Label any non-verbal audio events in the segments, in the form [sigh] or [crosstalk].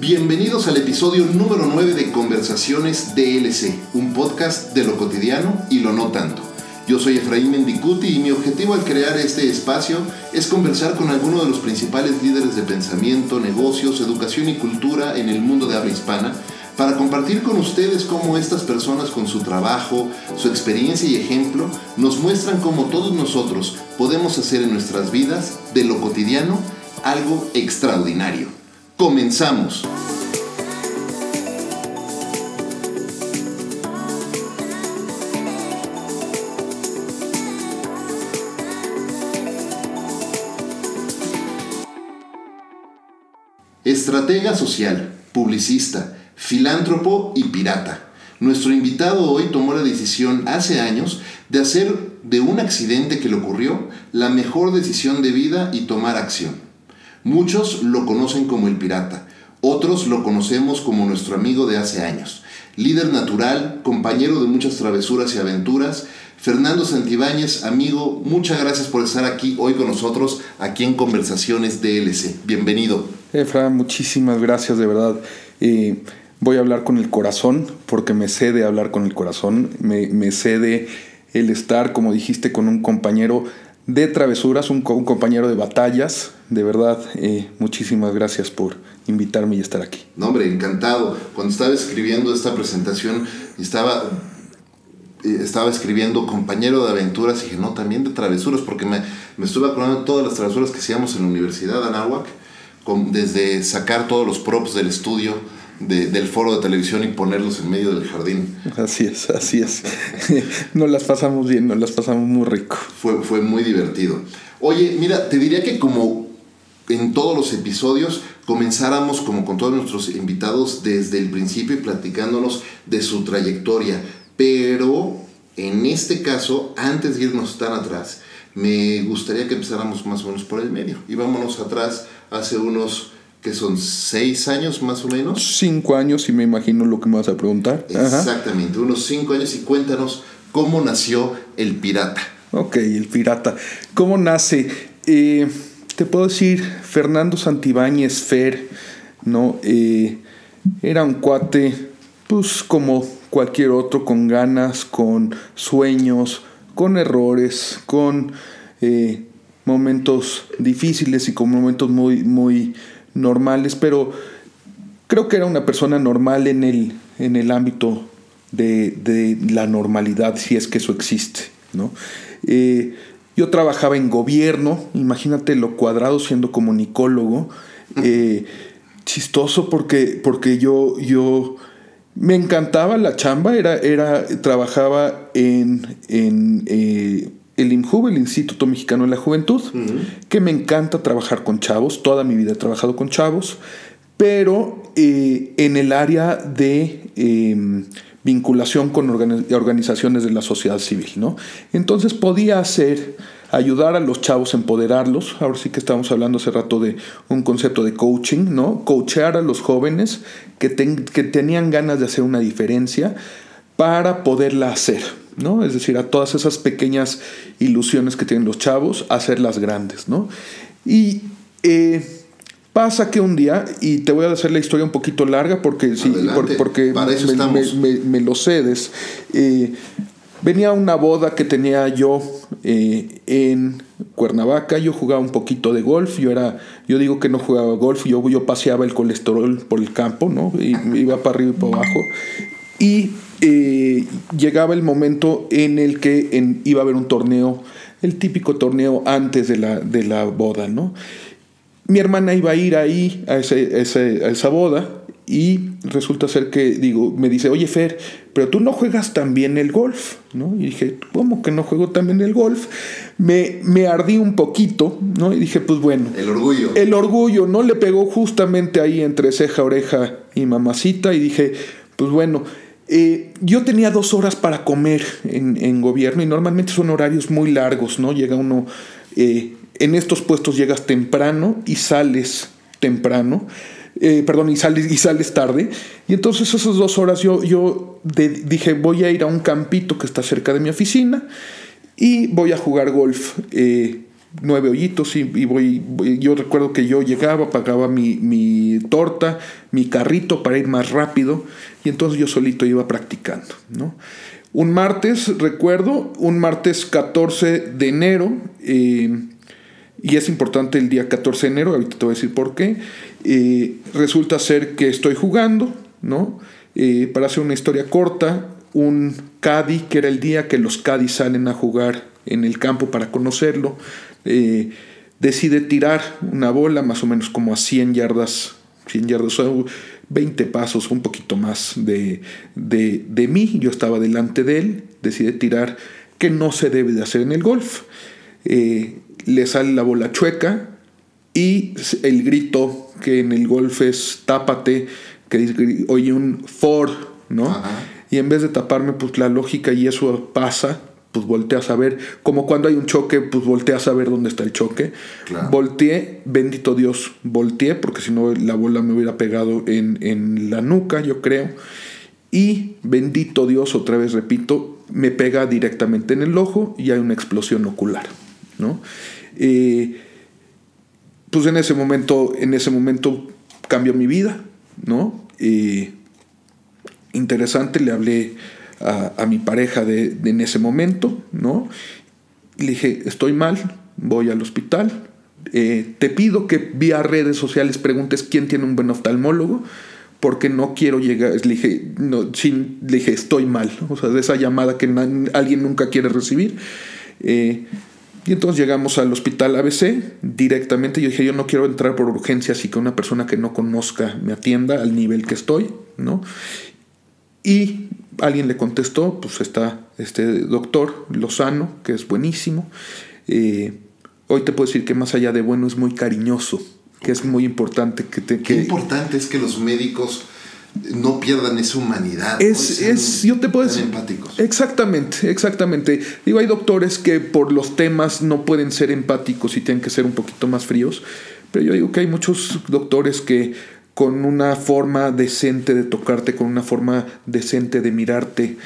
Bienvenidos al episodio número 9 de Conversaciones DLC, un podcast de lo cotidiano y lo no tanto. Yo soy Efraín Mendicuti y mi objetivo al crear este espacio es conversar con algunos de los principales líderes de pensamiento, negocios, educación y cultura en el mundo de habla hispana para compartir con ustedes cómo estas personas con su trabajo, su experiencia y ejemplo nos muestran cómo todos nosotros podemos hacer en nuestras vidas de lo cotidiano algo extraordinario. Comenzamos. Estratega social, publicista, filántropo y pirata. Nuestro invitado hoy tomó la decisión hace años de hacer de un accidente que le ocurrió la mejor decisión de vida y tomar acción. Muchos lo conocen como el pirata, otros lo conocemos como nuestro amigo de hace años. Líder natural, compañero de muchas travesuras y aventuras, Fernando Santibáñez, amigo, muchas gracias por estar aquí hoy con nosotros, aquí en Conversaciones DLC. Bienvenido. Efra, muchísimas gracias, de verdad. Eh, voy a hablar con el corazón, porque me cede hablar con el corazón, me, me cede el estar, como dijiste, con un compañero de travesuras, un, compañero de batallas. De verdad, eh, muchísimas gracias por invitarme y estar aquí. No, hombre, encantado. Cuando estaba escribiendo esta presentación, estaba, eh, estaba escribiendo compañero de aventuras y dije, no, también de travesuras, porque me, me estuve acordando de todas las travesuras que hacíamos en la Universidad de Anáhuac, desde sacar todos los props del estudio, del foro de televisión y ponerlos en medio del jardín. Así es, así es. [laughs] nos las pasamos bien, nos las pasamos muy rico. Fue, fue muy divertido. Oye, mira, te diría que como en todos los episodios comenzáramos como con todos nuestros invitados desde el principio y platicándonos de su trayectoria. Pero en este caso, antes de irnos tan atrás, me gustaría que empezáramos más o menos por el medio. Y vámonos atrás hace unos que son seis años más o menos. Cinco años y me imagino lo que me vas a preguntar. Exactamente, unos cinco años y cuéntanos cómo nació el pirata. Ok, el pirata. ¿Cómo nace? Eh, te puedo decir, Fernando Santibáñez Fer, ¿no? Eh, era un cuate, pues como cualquier otro, con ganas, con sueños, con errores, con eh, momentos difíciles y con momentos muy, muy normales, pero creo que era una persona normal en el, en el ámbito de, la normalidad, si es que eso existe. ¿no? Eh, yo trabajaba en gobierno, imagínate lo cuadrado siendo comunicólogo. Eh, chistoso porque, porque yo, yo me encantaba la chamba, era, era, trabajaba en, en eh, el IMJUV, el Instituto Mexicano de la Juventud, que me encanta trabajar con chavos, toda mi vida he trabajado con chavos, pero eh, en el área de em, vinculación con organizaciones de la sociedad civil, ¿no? Entonces podía hacer, ayudar a los chavos, empoderarlos, ahora sí que estábamos hablando hace rato de un concepto de coaching, ¿no? Coachear a los jóvenes que, que tenían ganas de hacer una diferencia para poderla hacer, ¿no? Es decir, a todas esas pequeñas ilusiones que tienen los chavos, hacerlas grandes, ¿no? Y eh, pasa que un día, y te voy a hacer la historia un poquito larga porque, sí, porque me, lo cedes, eh, venía una boda que tenía yo eh, en Cuernavaca, yo jugaba un poquito de golf, yo era, yo digo que no jugaba golf, yo, yo paseaba el colesterol por el campo, ¿no? Y iba para arriba y para abajo. Y eh, llegaba el momento en el que iba a haber un torneo, el típico torneo antes de la, de la boda, ¿no? Mi hermana iba a ir ahí a, ese, a esa boda y resulta ser que, digo, me dice, oye Fer, pero tú no juegas también el golf, ¿no? Y dije, ¿cómo que no juego también el golf? Me, me ardí un poquito, ¿no? Y dije, pues bueno. El orgullo. El orgullo, ¿no? Le pegó justamente ahí entre ceja, oreja y mamacita y dije, pues bueno, eh, yo tenía dos horas para comer en, gobierno y normalmente son horarios muy largos, ¿no? Llega uno, eh, en estos puestos llegas temprano y sales temprano, eh, perdón, y sales, y sales tarde. Y entonces esas dos horas yo, yo dije, voy a ir a un campito que está cerca de mi oficina y voy a jugar golf nueve hoyitos y, voy, yo recuerdo que yo llegaba, pagaba mi, mi, torta, mi carrito para ir más rápido y entonces yo solito iba practicando, ¿no? Un martes, recuerdo, un martes 14 de enero, eh, y es importante el día 14 de enero, ahorita te voy a decir por qué, eh, resulta ser que estoy jugando, ¿no? Eh, para hacer una historia corta, un Cadi, que era el día que los Cadi salen a jugar en el campo para conocerlo, decide tirar una bola más o menos como a 100 yardas, 100 yardas, 20 pasos, un poquito más de, de, mí. Yo estaba delante de él, decide tirar, que no se debe de hacer en el golf. Eh, le sale la bola chueca y el grito que en el golf es tápate, que oye un for, ¿no? Y en vez de taparme, pues la lógica y eso pasa, pues volteas a ver, como cuando hay un choque, pues volteas a ver dónde está el choque. Volteé, bendito Dios, volteé, porque si no la bola me hubiera pegado en, en, la nuca, yo creo. Y bendito Dios, otra vez repito, me pega directamente en el ojo y hay una explosión ocular. ¿no? Eh, pues en ese momento, en ese momento cambió mi vida, ¿no? Eh, interesante, le hablé a, mi pareja de, en ese momento, ¿no? Le dije, estoy mal, voy al hospital, eh, te pido que vía redes sociales preguntes quién tiene un buen oftalmólogo, porque no quiero llegar, le dije, no, sin, le dije, estoy mal, o sea, de esa llamada que alguien nunca quiere recibir. Eh, y entonces llegamos al hospital ABC directamente. Yo dije, yo no quiero entrar por urgencias y que una persona que no conozca me atienda al nivel que estoy, ¿no? Y alguien le contestó, pues está este doctor Lozano, que es buenísimo. Eh, hoy te puedo decir que más allá de bueno es muy cariñoso, que es muy importante que te... Qué importante es que los médicos no pierdan esa humanidad. Es, es yo te puedo decir... empáticos. Exactamente, exactamente. Digo, hay doctores que por los temas no pueden ser empáticos y tienen que ser un poquito más fríos, pero yo digo que hay muchos doctores que con una forma decente de tocarte, con una forma decente de mirarte,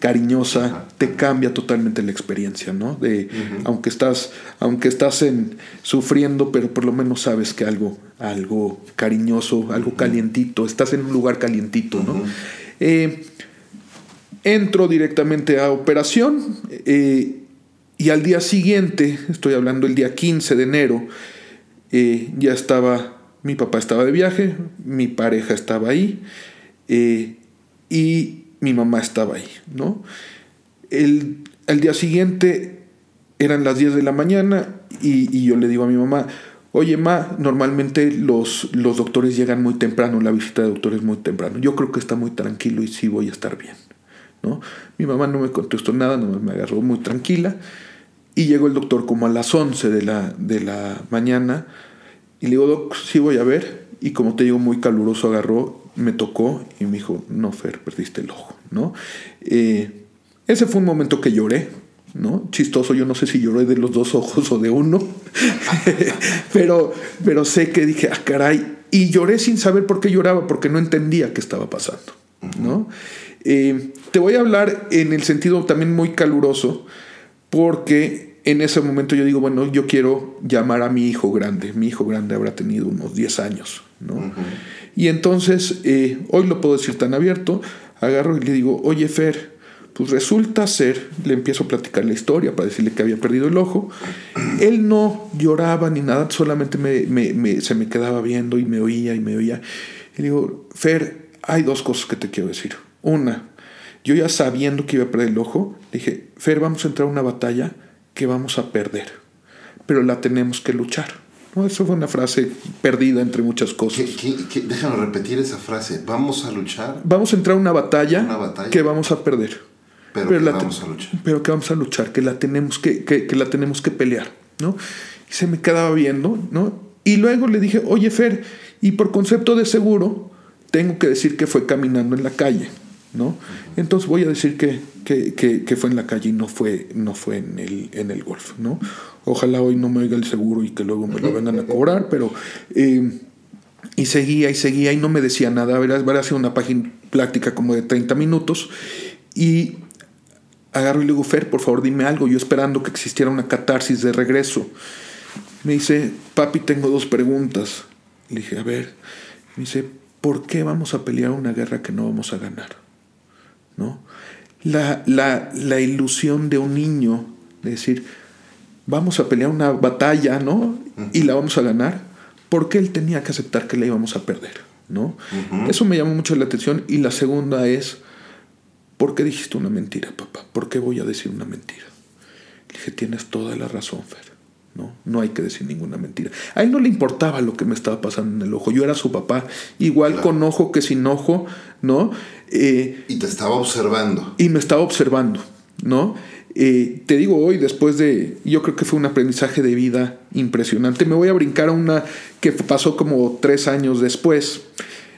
cariñosa, te cambia totalmente la experiencia, ¿no? De, aunque estás, aunque estás en, sufriendo, pero por lo menos sabes que algo, algo cariñoso, algo calientito, estás en un lugar calientito, ¿no? Eh, entro directamente a operación eh, y al día siguiente, estoy hablando el día 15 de enero, eh, ya estaba mi papá estaba de viaje, mi pareja estaba ahí eh, y mi mamá estaba ahí, ¿no? El, día siguiente eran las 10 de la mañana y, yo le digo a mi mamá, oye, ma, normalmente los, los doctores llegan muy temprano, la visita de doctores muy temprano. Yo creo que está muy tranquilo y sí voy a estar bien, ¿no? Mi mamá no me contestó nada, no me agarró muy tranquila y llegó el doctor como a las 11 de la, de la mañana y le digo, Doc, sí voy a ver. Y como te digo, muy caluroso agarró, me tocó y me dijo, no, Fer, perdiste el ojo, ¿no? Eh, ese fue un momento que lloré, ¿no? Chistoso, yo no sé si lloré de los dos ojos o de uno, [laughs] pero, pero sé que dije, ah, caray, y lloré sin saber por qué lloraba, porque no entendía qué estaba pasando, ¿no? Eh, te voy a hablar en el sentido también muy caluroso, porque en ese momento yo digo, bueno, yo quiero llamar a mi hijo grande. Mi hijo grande habrá tenido unos 10 años, ¿no? Y entonces, eh, hoy lo puedo decir tan abierto, agarro y le digo, oye Fer, pues resulta ser, le empiezo a platicar la historia para decirle que había perdido el ojo. Él no lloraba ni nada, solamente me, se me quedaba viendo y me oía y me oía. Y le digo, Fer, hay dos cosas que te quiero decir. Una, yo ya sabiendo que iba a perder el ojo, dije, Fer, vamos a entrar a una batalla que vamos a perder, pero la tenemos que luchar. ¿no? Eso fue una frase perdida entre muchas cosas. déjame repetir esa frase. Vamos a luchar. Vamos a entrar a una batalla, que vamos a perder. Pero, que vamos a luchar. Pero que vamos a luchar, que la tenemos que, que, que, la tenemos que pelear. ¿no? Y se me quedaba viendo, ¿no? Y luego le dije, oye Fer, y por concepto de seguro, tengo que decir que fue caminando en la calle. ¿No? Entonces voy a decir que, que, fue en la calle y no fue, no fue en, el, en el golf, ¿no? Ojalá hoy no me oiga el seguro y que luego me lo vengan a cobrar, pero... Eh, y seguía y seguía y no me decía nada. Verás, hacer una página práctica como de 30 minutos. Y agarro y le digo, Fer, por favor dime algo, yo esperando que existiera una catarsis de regreso. Me dice, papi, tengo dos preguntas. Le dije, a ver, me dice, ¿por qué vamos a pelear una guerra que no vamos a ganar? ¿No? La, la, la ilusión de un niño de decir, vamos a pelear una batalla, ¿no? Y la vamos a ganar, porque él tenía que aceptar que la íbamos a perder, ¿no? Eso me llamó mucho la atención. Y la segunda es, ¿por qué dijiste una mentira, papá? ¿Por qué voy a decir una mentira? Le dije, tienes toda la razón, Fer. ¿No? No hay que decir ninguna mentira. A él no le importaba lo que me estaba pasando en el ojo. Yo era su papá, igual con ojo que sin ojo, ¿no? Eh, y te estaba observando. Y me estaba observando, ¿no? Eh, te digo hoy, después de, yo creo que fue un aprendizaje de vida impresionante, me voy a brincar a una que pasó como tres años después,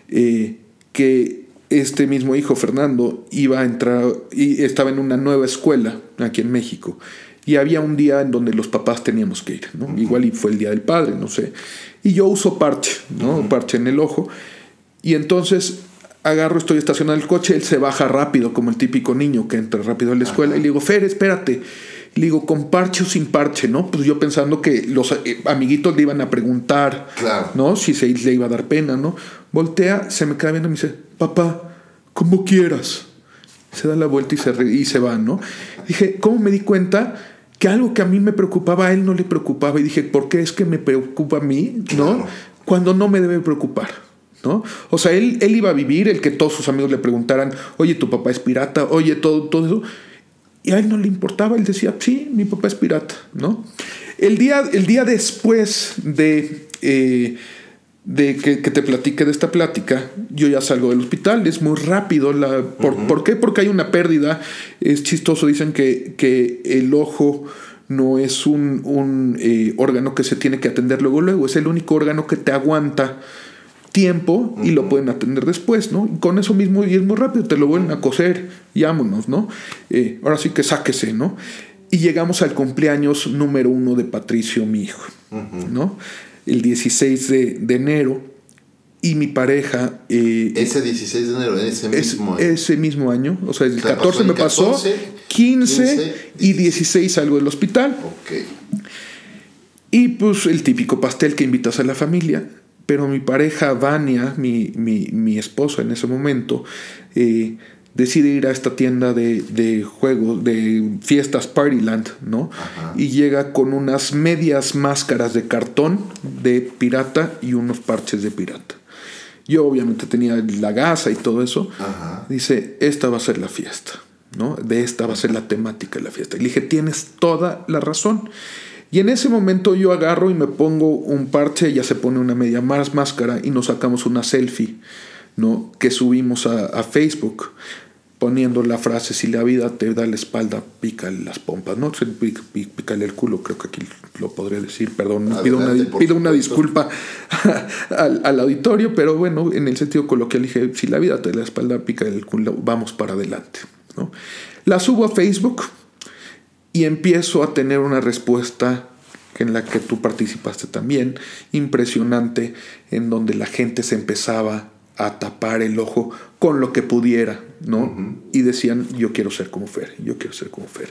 eh, que este mismo hijo, Fernando, iba a entrar y estaba en una nueva escuela aquí en México. Y había un día en donde los papás teníamos que ir, ¿no? Igual y fue el día del padre, no sé. Y yo uso parche, ¿no? Parche en el ojo. Y entonces agarro, estoy estacionado el coche, él se baja rápido, como el típico niño que entra rápido a la escuela, y le digo, Fer, espérate. Le digo, ¿con parche o sin parche? ¿No? Pues yo pensando que los eh, amiguitos le iban a preguntar, ¿no? Si se le iba a dar pena, ¿no? Voltea, se me queda viendo y me dice, papá, como quieras. Se da la vuelta y se, y se va, ¿no? Dije, ¿cómo me di cuenta? Que algo que a mí me preocupaba, a él no le preocupaba. Y dije, ¿por qué es que me preocupa a mí? ¿No? Cuando no me debe preocupar. ¿no? O sea, él, él iba a vivir el que todos sus amigos le preguntaran, oye, tu papá es pirata, oye, todo, todo eso. Y a él no le importaba, él decía, sí, mi papá es pirata, ¿no? El día, el día después de, eh, de que, te platique de esta plática, yo ya salgo del hospital, es muy rápido. La, por, qué? Porque hay una pérdida. Es chistoso, dicen que, que el ojo no es un, un eh, órgano que se tiene que atender luego, luego, es el único órgano que te aguanta tiempo y lo pueden atender después, ¿no? con eso mismo, y es muy rápido, te lo vuelven a coser y vámonos, ¿no? Eh, ahora sí que sáquese, ¿no? Y llegamos al cumpleaños número uno de Patricio, mi hijo, ¿no? El 16 de, enero y mi pareja... Eh, ese 16 de enero, ese mismo año. Ese mismo año, o sea, el 14 me pasó, 15, y 16 salgo del hospital. Ok. Y pues el típico pastel que invitas a la familia pero mi pareja, Vania, mi, mi, esposa en ese momento, eh, decide ir a esta tienda de, juegos, de fiestas Partyland, ¿no? Y llega con unas medias máscaras de cartón de pirata y unos parches de pirata. Yo obviamente tenía la gasa y todo eso. Dice, esta va a ser la fiesta, ¿no? De esta va a ser la temática de la fiesta. Y le dije, tienes toda la razón. Y en ese momento yo agarro y me pongo un parche, ella se pone una media más máscara y nos sacamos una selfie, ¿no? Que subimos a, Facebook poniendo la frase, si la vida te da la espalda, pícale las pompas, ¿no? Pícale el culo, creo que aquí lo podría decir, perdón, pido una, pido una disculpa [laughs] al, al, auditorio, pero bueno, en el sentido coloquial dije, si la vida te da la espalda, pícale el culo, vamos para adelante, ¿no? La subo a Facebook, y empiezo a tener una respuesta en la que tú participaste también, impresionante, en donde la gente se empezaba a tapar el ojo con lo que pudiera, ¿no? Y decían, yo quiero ser como Fer, yo quiero ser como Fer.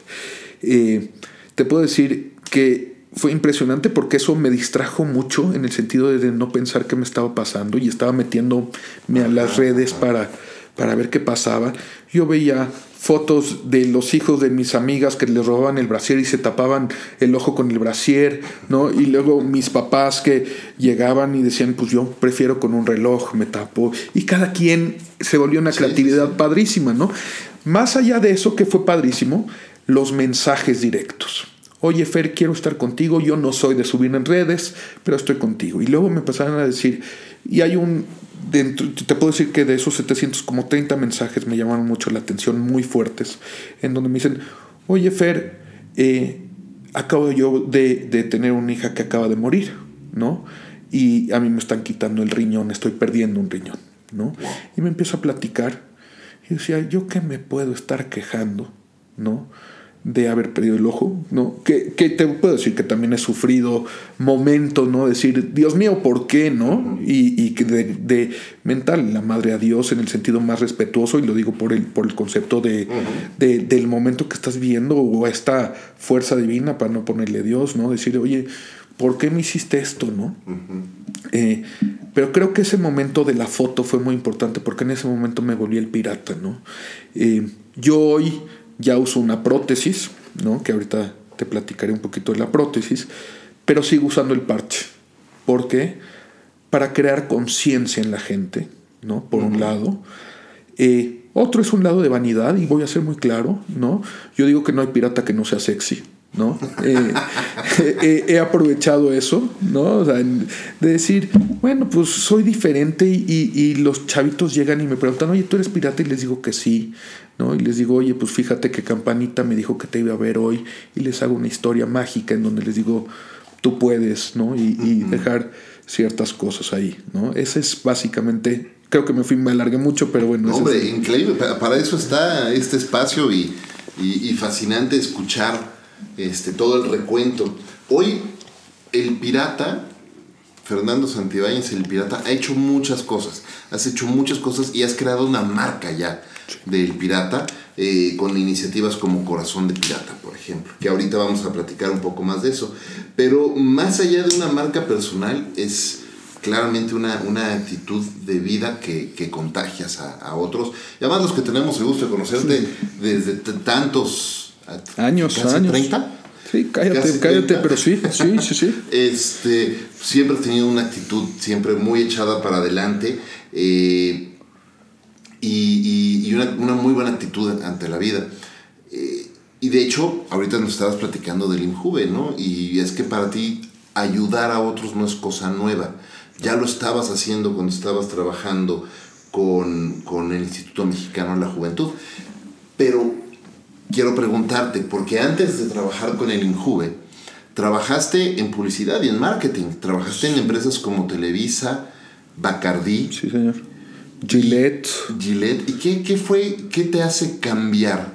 Eh, te puedo decir que fue impresionante porque eso me distrajo mucho en el sentido de no pensar qué me estaba pasando y estaba metiéndome a las redes para, para ver qué pasaba. Yo veía fotos de los hijos de mis amigas que les robaban el brasier y se tapaban el ojo con el brasier, ¿no? Y luego mis papás que llegaban y decían, pues yo prefiero con un reloj, me tapo. Y cada quien se volvió una creatividad padrísima, ¿no? Más allá de eso que fue padrísimo, los mensajes directos. Oye, Fer, quiero estar contigo, yo no soy de subir en redes, pero estoy contigo. Y luego me empezaron a decir, y hay un, te puedo decir que de esos 700, como 30 mensajes me llamaron mucho la atención, muy fuertes, en donde me dicen, oye Fer, eh, acabo yo de, tener una hija que acaba de morir, ¿no? Y a mí me están quitando el riñón, estoy perdiendo un riñón, ¿no? Y me empiezo a platicar y decía, ¿yo qué me puedo estar quejando, ¿no? De haber perdido el ojo, ¿no? Que, que, te puedo decir que también he sufrido momentos, ¿no? Decir, Dios mío, ¿por qué, no? Y, y que de, de, mental, la madre a Dios en el sentido más respetuoso, y lo digo por el, por el concepto de, de, del momento que estás viendo o esta fuerza divina, para no ponerle Dios, ¿no? Decir, oye, ¿por qué me hiciste esto, no? eh, pero creo que ese momento de la foto fue muy importante porque en ese momento me volví el pirata, ¿no? Eh, yo hoy ya uso una prótesis, ¿no? que ahorita te platicaré un poquito de la prótesis, pero sigo usando el parche. ¿Por qué? Para crear conciencia en la gente, ¿no? por un lado. Eh, otro es un lado de vanidad, y voy a ser muy claro, ¿no? Yo digo que no hay pirata que no sea sexy. ¿No? Eh, [laughs] eh, he aprovechado eso, ¿no? O sea, de decir, bueno, pues soy diferente y, y, los chavitos llegan y me preguntan, oye, ¿tú eres pirata? Y les digo que sí, ¿no? Y les digo, oye, pues fíjate que Campanita me dijo que te iba a ver hoy y les hago una historia mágica en donde les digo, tú puedes, ¿no? Y, y dejar ciertas cosas ahí, ¿no? Ese es básicamente, creo que me fui, me alargué mucho, pero bueno. No, hombre, es... increíble, para eso está este espacio y, y fascinante escuchar este, todo el recuento. Hoy el pirata, Fernando Santibáñez, el pirata, ha hecho muchas cosas. Has hecho muchas cosas y has creado una marca ya del pirata eh, con iniciativas como Corazón de Pirata, por ejemplo, que ahorita vamos a platicar un poco más de eso. Pero más allá de una marca personal, es claramente una, una actitud de vida que, que contagias a, a, otros. Y además los que tenemos el gusto de conocerte desde tantos años, casi años. 30. Sí, cállate, Casi cállate, 30. pero sí, sí, sí, sí. [laughs] Este, siempre has tenido una actitud siempre muy echada para adelante eh, y, y, y una, una, muy buena actitud ante la vida. Eh, y de hecho, ahorita nos estabas platicando del INJUVE, ¿no? Y es que para ti ayudar a otros no es cosa nueva. Ya lo estabas haciendo cuando estabas trabajando con, con el Instituto Mexicano de la Juventud. Pero quiero preguntarte, porque antes de trabajar con el INJUVE, trabajaste en publicidad y en marketing, trabajaste en empresas como Televisa, Bacardí. Sí, señor. Gillette. Gillette. ¿Y qué, qué fue, qué te hace cambiar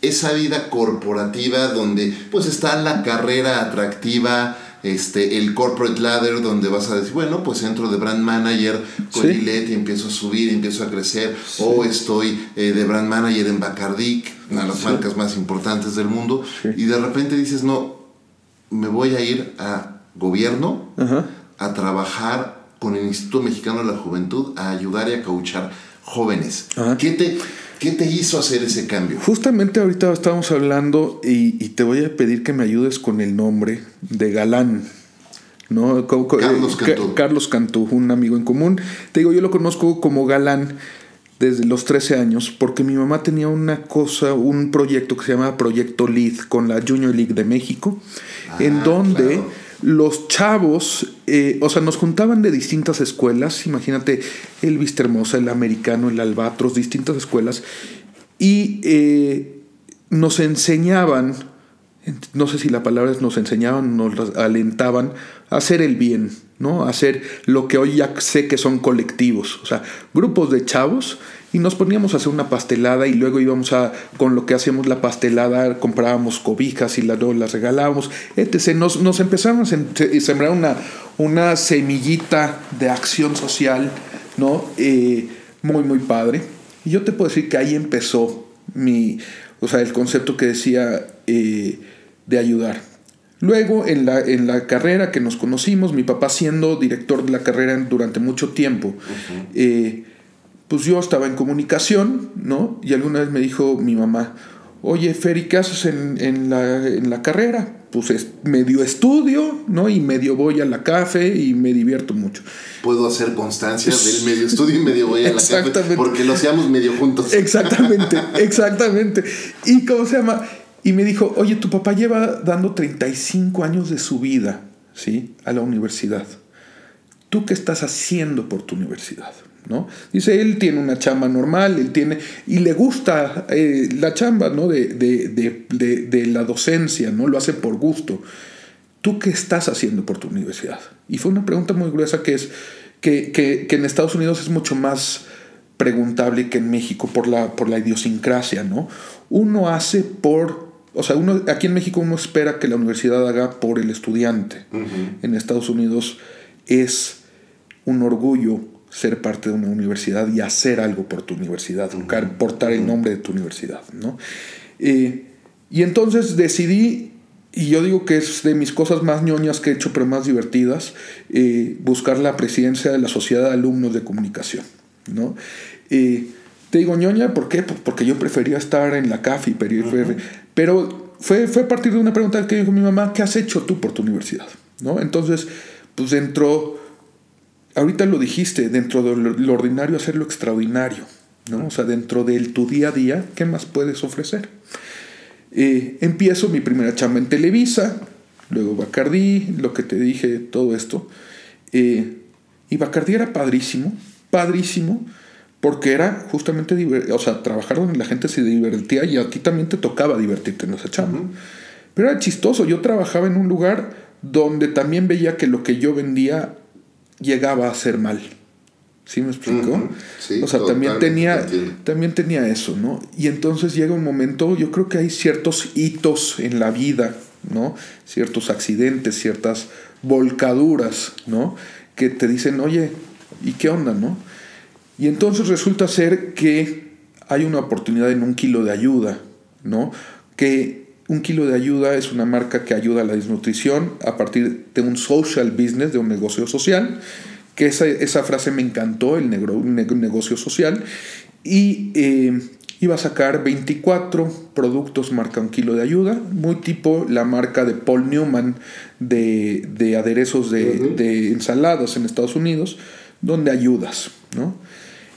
esa vida corporativa donde pues está la carrera atractiva, este, el corporate ladder donde vas a decir, bueno, pues entro de brand manager con Sí. Gillette y empiezo a subir, empiezo a crecer, o estoy eh, de brand manager en Bacardi, una de las Sí. marcas más importantes del mundo, y de repente dices, no, me voy a ir a gobierno Ajá. a trabajar con el Instituto Mexicano de la Juventud a ayudar y a cauchar jóvenes. Ajá. ¿Qué te, ¿Qué te hizo hacer ese cambio? Justamente ahorita estábamos hablando y, y te voy a pedir que me ayudes con el nombre de Galán. ¿no? Co- Carlos eh, Cantú. Ca- Carlos Cantú, un amigo en común. Te digo, yo lo conozco como Galán desde los 13 años porque mi mamá tenía una cosa, un proyecto que se llama Proyecto Lead con la Junior League de México, en Ah, donde claro. Los chavos, eh, o sea, nos juntaban de distintas escuelas, imagínate el Vista Hermosa, el Americano, el Albatros, distintas escuelas, y eh, nos enseñaban, no sé si la palabra es nos enseñaban, nos alentaban a hacer el bien, ¿no? A hacer lo que hoy ya sé que son colectivos, o sea, grupos de chavos y nos poníamos a hacer una pastelada y luego íbamos a, con lo que hacíamos la pastelada, comprábamos cobijas y la- luego las regalábamos, etc. Nos, nos empezaron a sem- sembrar una, una semillita de acción social, ¿no? Eh, muy, muy padre. Y yo te puedo decir que ahí empezó mi, o sea, el concepto que decía eh, de ayudar. Luego, en la, en la carrera que nos conocimos, mi papá siendo director de la carrera durante mucho tiempo, eh, pues yo estaba en comunicación, ¿no? Y alguna vez me dijo mi mamá, oye, Fer, ¿y qué haces en, en la, en la carrera? Pues es, medio estudio, ¿no? Y medio voy a la café y me divierto mucho. Puedo hacer constancia del medio estudio y medio voy a la café Exactamente. porque lo hacíamos medio juntos. Exactamente, [laughs] exactamente. ¿Y cómo se llama? Y me dijo, oye, tu papá lleva dando 35 años de su vida, ¿sí? A la universidad. ¿Tú qué estás haciendo por tu universidad? ¿No? Dice, él tiene una chamba normal, él tiene, y le gusta eh, la chamba, ¿no? De, de, de, de, la docencia, ¿no? Lo hace por gusto. ¿Tú qué estás haciendo por tu universidad? Y fue una pregunta muy gruesa que es que, que, que en Estados Unidos es mucho más preguntable que en México por la, por la idiosincrasia, ¿no? Uno hace por, o sea, uno, aquí en México uno espera que la universidad haga por el estudiante. En Estados Unidos es un orgullo ser parte de una universidad y hacer algo por tu universidad, portar el nombre de tu universidad, ¿no? Eh, y entonces decidí, y yo digo que es de mis cosas más ñoñas que he hecho, pero más divertidas, eh, buscar la presidencia de la Sociedad de Alumnos de Comunicación, ¿no? Eh, te digo ñoña, ¿por qué? Porque yo prefería estar en la CAFI, pero, fue, fue a partir de una pregunta que dijo mi mamá, ¿qué has hecho tú por tu universidad? ¿No? Entonces, pues dentro, ahorita lo dijiste, dentro de lo ordinario hacer lo extraordinario, ¿no? O sea, dentro de tu día a día, ¿qué más puedes ofrecer? Eh, empiezo mi primera chamba en Televisa, luego Bacardí, lo que te dije, todo esto. Eh, y Bacardí era padrísimo, padrísimo, porque era justamente, o sea, trabajar donde la gente se divertía y a ti también te tocaba divertirte en esa chamba. Pero era chistoso, yo trabajaba en un lugar donde también veía que lo que yo vendía llegaba a ser mal. ¿Sí me explico? o sea, también tenía, también tenía eso, ¿no? Y entonces llega un momento, yo creo que hay ciertos hitos en la vida, ¿no? Ciertos accidentes, ciertas volcaduras, ¿no? Que te dicen, oye, ¿y qué onda, no? Y entonces resulta ser que hay una oportunidad en un kilo de ayuda, ¿no? Que un kilo de ayuda es una marca que ayuda a la desnutrición a partir de un social business, de un negocio social, que esa, esa frase me encantó, el negro, negocio social, y eh, iba a sacar 24 productos marca un kilo de ayuda, muy tipo la marca de Paul Newman de, aderezos de, de ensaladas en Estados Unidos, donde ayudas, ¿no?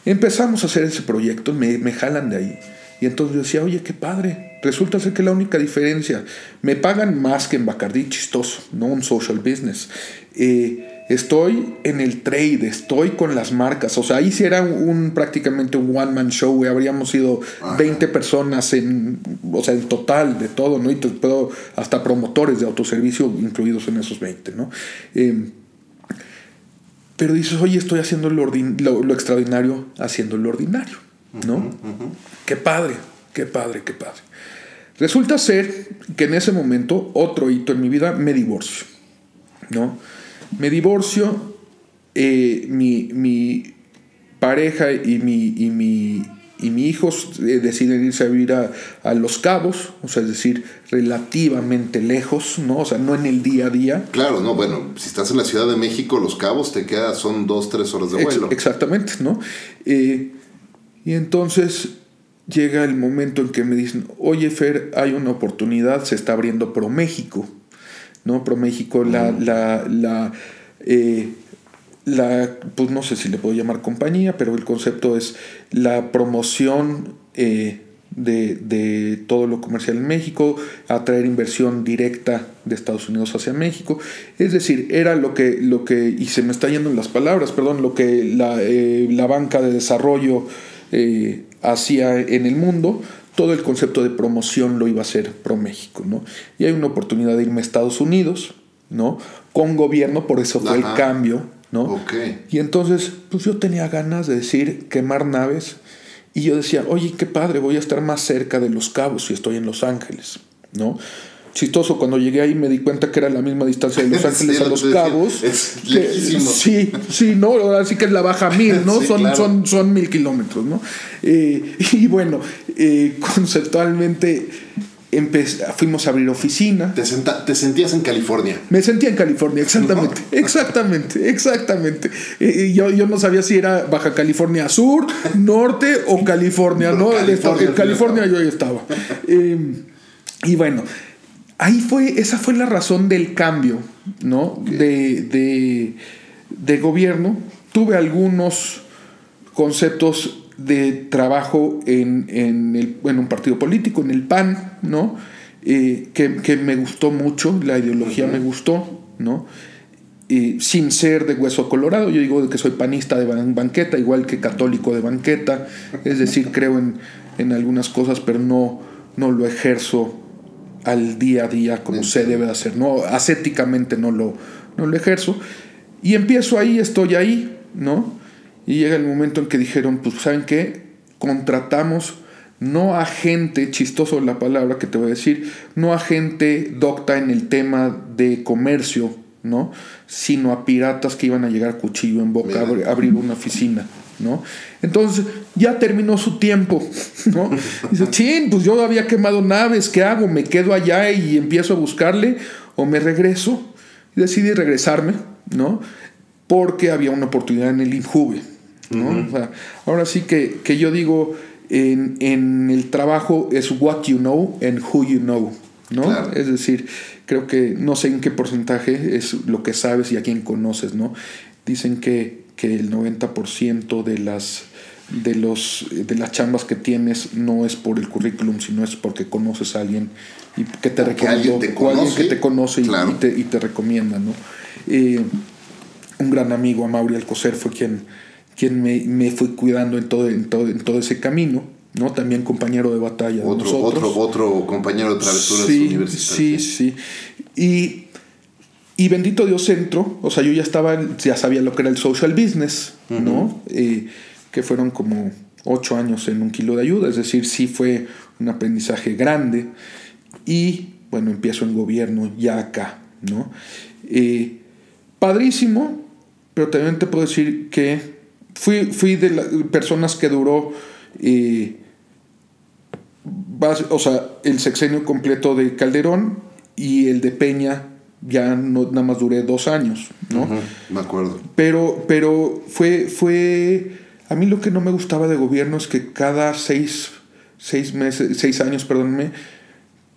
Empezamos a hacer ese proyecto, me, me jalan de ahí. Y entonces yo decía, oye, qué padre. Resulta ser que la única diferencia, me pagan más que en Bacardí, chistoso, no un social business. Eh, estoy en el trade, estoy con las marcas. O sea, ahí sí era un, prácticamente un one-man show, habríamos sido 20 personas en, o sea, en total de todo, ¿no? Y te puedo, hasta promotores de autoservicio incluidos en esos 20, ¿no? Eh, pero dices, oye, estoy haciendo lo, lo, extraordinario haciendo lo ordinario, ¿no? Qué padre, qué padre, qué padre. Resulta ser que en ese momento, otro hito en mi vida, me divorcio, ¿no? Me divorcio, eh, mi, mi, pareja y mi, y mi y mis hijos eh, deciden irse a vivir a, Los Cabos, o sea, es decir, relativamente lejos, ¿no? O sea, no en el día a día. Claro, no, bueno, si estás en la Ciudad de México, Los Cabos te queda, son dos, tres horas de vuelo. exactamente, ¿no? Eh, y entonces llega el momento en que me dicen, oye Fer, hay una oportunidad, se está abriendo Pro México, ¿no? Pro México, la, la, la eh, la, pues no sé si le puedo llamar compañía, pero el concepto es la promoción eh, de, todo lo comercial en México, atraer inversión directa de Estados Unidos hacia México. Es decir, era lo que, lo que y se me está yendo en las palabras, perdón, lo que la, eh, banca de desarrollo eh, hacía en el mundo, todo el concepto de promoción lo iba a hacer Pro México, ¿no? Y hay una oportunidad de irme a Estados Unidos, ¿no? Con gobierno, por eso fue el cambio ¿no? Y entonces, pues yo tenía ganas de decir quemar naves y yo decía, oye, qué padre, voy a estar más cerca de Los Cabos si estoy en Los Ángeles, ¿no? Chistoso, cuando llegué ahí me di cuenta que era la misma distancia de Los [laughs] Ángeles a Los Cabos. Es sí, sí, ¿no? Así que es la baja mil, ¿no? [laughs] son, son, son mil kilómetros, ¿no? Eh, [laughs] y bueno, eh, conceptualmente fuimos a abrir oficina. Te, te, sentías en California. Me sentía en California, exactamente, exactamente, exactamente. yo, yo, no sabía si era Baja California Sur, Norte o California, ¿no? California, en California yo ya estaba. Y bueno, ahí fue, esa fue la razón del cambio, ¿no? De, de, de gobierno. Tuve algunos conceptos de trabajo en, en, el, en, un partido político, en el PAN, ¿no? Eh, que, que, me gustó mucho, la ideología me gustó, ¿no? sin ser de hueso colorado, yo digo que soy panista de banqueta, igual que católico de banqueta, es decir, [laughs] creo en, en algunas cosas, pero no, no lo ejerzo al día a día como se debe hacer, ¿no? Ascéticamente no lo, no lo ejerzo. Y empiezo ahí, estoy ahí, ¿no? Y llega el momento en que dijeron, pues ¿saben qué? Contratamos no a gente, chistoso la palabra que te voy a decir, no a gente docta en el tema de comercio, ¿no? Sino a piratas que iban a llegar cuchillo en boca a abrir una oficina, ¿no? Entonces ya terminó su tiempo, [laughs] ¿no? Dice, chin, pues yo había quemado naves, ¿qué hago? ¿Me quedo allá y empiezo a buscarle o me regreso? Y decidí regresarme, ¿no? Porque había una oportunidad en el INJUVE, ¿no? ahora sí que, que yo digo, en, en, el trabajo es what you know and who you know, ¿no? Es decir, creo que no sé en qué porcentaje es lo que sabes y a quién conoces, ¿no? Dicen que, que el 90% de las de los de las chambas que tienes no es por el currículum, sino es porque conoces a alguien y que te recomienda, alguien que te conoce y, te, y, te, recomienda, ¿no? Eh, un gran amigo, Amaury Alcocer, fue quien, quien me, me, fue cuidando en todo, en todo, en todo ese camino, ¿no? También compañero de batalla. Otro, otro, otro compañero de travesuras sí, universitarias. Sí, sí. Y, y bendito Dios centro, o sea, yo ya estaba, ya sabía lo que era el social business, ¿no? Eh, que fueron como ocho años en un kilo de ayuda, es decir, sí fue un aprendizaje grande. Y bueno, empiezo en gobierno ya acá, ¿no? Eh, padrísimo, pero también te puedo decir que fui, fui de las personas que duró, eh, o sea, el sexenio completo de Calderón y el de Peña ya no, nada más duré dos años, ¿no? me acuerdo. Pero, pero fue, fue, a mí lo que no me gustaba de gobierno es que cada seis, seis meses, seis años, perdónenme,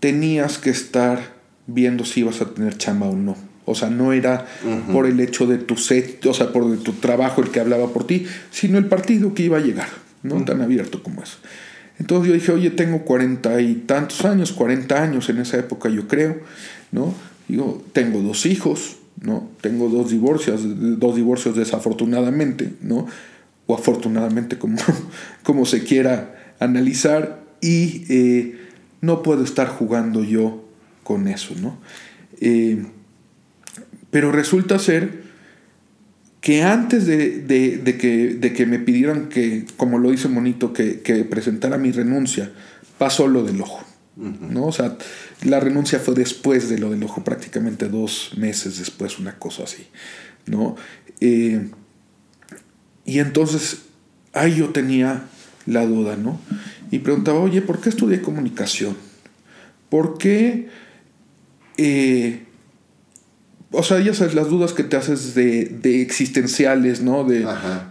tenías que estar viendo si ibas a tener chamba o no. O sea, no era por el hecho de tu set, o sea, por tu trabajo el que hablaba por ti, sino el partido que iba a llegar, no tan abierto como eso. Entonces yo dije, oye, tengo cuarenta y tantos años, cuarenta años en esa época, yo creo, ¿no? Digo, tengo dos hijos, ¿no? Tengo dos divorcios, dos divorcios desafortunadamente, ¿no? O afortunadamente, como, [laughs] como se quiera analizar, y eh, no puedo estar jugando yo con eso, ¿no? Eh, pero resulta ser que antes de, que, de, que, me pidieran que, como lo dice Monito, que, que, presentara mi renuncia, pasó lo del ojo. ¿no? O sea, la renuncia fue después de lo del ojo, prácticamente dos meses después, una cosa así. ¿no? Eh, y entonces ahí yo tenía la duda, ¿no? Y preguntaba, oye, ¿por qué estudié comunicación? ¿Por qué eh, o sea, ya sabes, las dudas que te haces de, de existenciales, ¿no? De,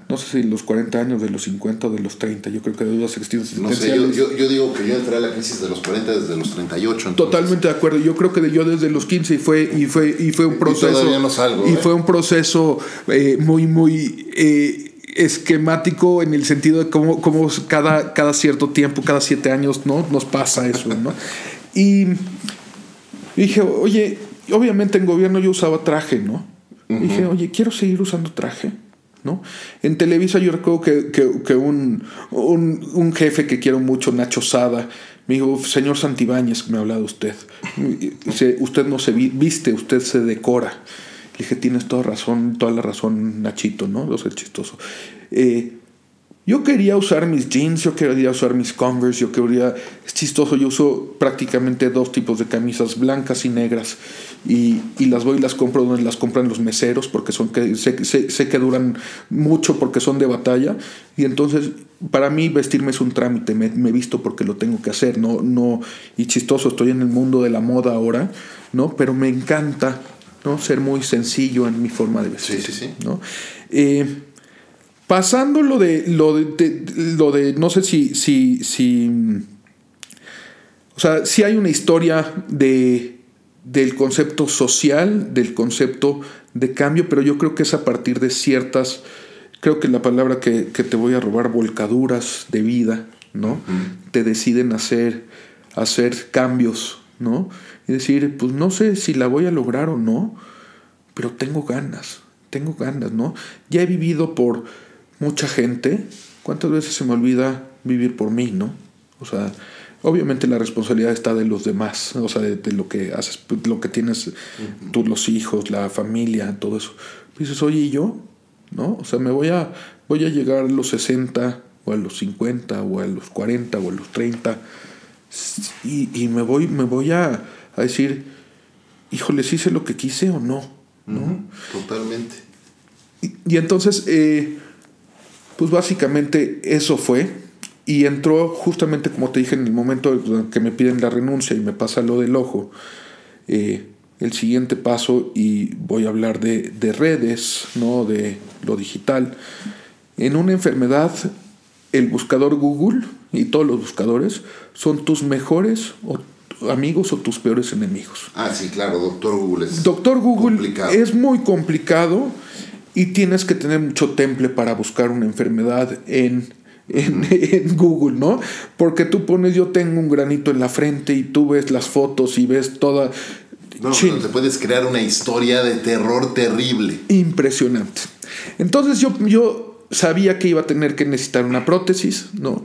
no sé si los 40 años, de los 50 o de los 30, yo creo que de dudas existenciales. No sé, yo, yo, digo que yo entré a la crisis de los 40 desde los 38. Totalmente de acuerdo, yo creo que yo desde los 15 y fue, y fue, y fue un proceso... Y no salgo, Y ¿eh? fue un proceso eh, muy, muy... Eh, esquemático en el sentido de cómo, cómo cada, cada cierto tiempo, cada siete años, ¿no? Nos pasa eso, ¿no? [laughs] Y dije, oye, obviamente en gobierno yo usaba traje, ¿no? Dije, oye, quiero seguir usando traje, ¿no? En Televisa yo recuerdo que, que, un, un, jefe que quiero mucho, Nacho Sada, me dijo, señor Santibáñez, me ha hablado usted. usted no se viste, usted se decora. Le dije, tienes toda razón, toda la razón, Nachito, ¿no? Lo sé chistoso. Eh, yo quería usar mis jeans, yo quería usar mis Converse, yo quería... Es chistoso, yo uso prácticamente dos tipos de camisas, blancas y negras. Y, y las voy y las compro donde las compran los meseros, porque son que, sé, sé, que duran mucho porque son de batalla. Y entonces, para mí vestirme es un trámite, me, me visto porque lo tengo que hacer, ¿no? no Y chistoso, estoy en el mundo de la moda ahora, ¿no? Pero me encanta, ¿no? Ser muy sencillo en mi forma de vestir, sí, sí, sí. ¿no? Eh, Pasando lo de, lo de, lo de no sé si, si, si, o sea, si hay una historia de, del concepto social, del concepto de cambio, pero yo creo que es a partir de ciertas, creo que la palabra que, te voy a robar, volcaduras de vida, ¿no? Te deciden hacer, hacer cambios, ¿no? Y decir, pues no sé si la voy a lograr o no, pero tengo ganas, tengo ganas, ¿no? Ya he vivido por mucha gente, ¿cuántas veces se me olvida vivir por mí, no? O sea, obviamente la responsabilidad está de los demás, o sea, de, lo que haces, lo que tienes, tú, los hijos, la familia, todo eso. dices, oye, ¿y yo? ¿No? O sea, me voy a, voy a llegar a los 60 o a los 50, o a los 40, o a los 30. Y, y me voy, me voy a, a decir, híjole, ¿sí hice lo que quise o no? ¿no? Totalmente. Y, y entonces, eh, pues básicamente eso fue. Y entró justamente, como te dije, en el momento que me piden la renuncia y me pasa lo del ojo. Eh, el siguiente paso, y voy a hablar de, de redes, ¿no? de lo digital. En una enfermedad, el buscador Google y todos los buscadores son tus mejores o amigos o tus peores enemigos. Ah, sí, claro, doctor Google es. Doctor Google complicado. es muy complicado y tienes que tener mucho temple para buscar una enfermedad en, en, [laughs] en Google, ¿no? Porque tú pones yo tengo un granito en la frente y tú ves las fotos y ves toda... No, pero te puedes crear una historia de terror terrible. impresionante. Entonces yo, yo sabía que iba a tener que necesitar una prótesis, ¿no?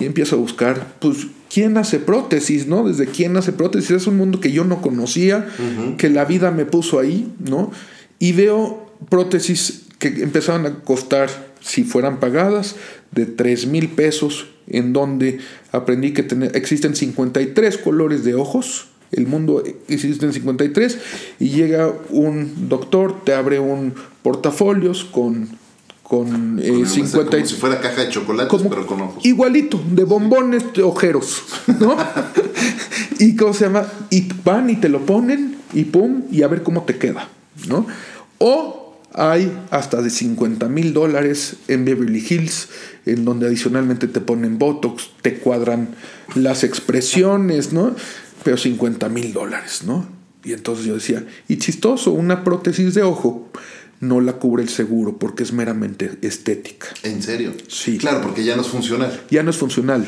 Y empiezo a buscar, pues, ¿quién hace prótesis, no? Desde quién hace prótesis. Es un mundo que yo no conocía, que la vida me puso ahí, ¿no? Y veo prótesis que empezaban a costar, si fueran pagadas, de 3 mil pesos, en donde aprendí que tener- existen 53 colores de ojos. El mundo existen 53 y llega un doctor, te abre un portafolios con, con eh, Con el- 50 como si fuera caja de chocolates, como- pero con ojos. Igualito, de bombones de ojeros, ¿no? [laughs] y cómo se llama, y van y te lo ponen y pum, y a ver cómo te queda, ¿no? O hay hasta de 50 mil dólares en Beverly Hills, en donde adicionalmente te ponen Botox, te cuadran las expresiones, ¿no? Pero 50 mil dólares, ¿no? Y entonces yo decía, y chistoso, una prótesis de ojo no la cubre el seguro porque es meramente estética ¿En serio? Sí. Claro, porque ya no es funcional. ya no es funcional.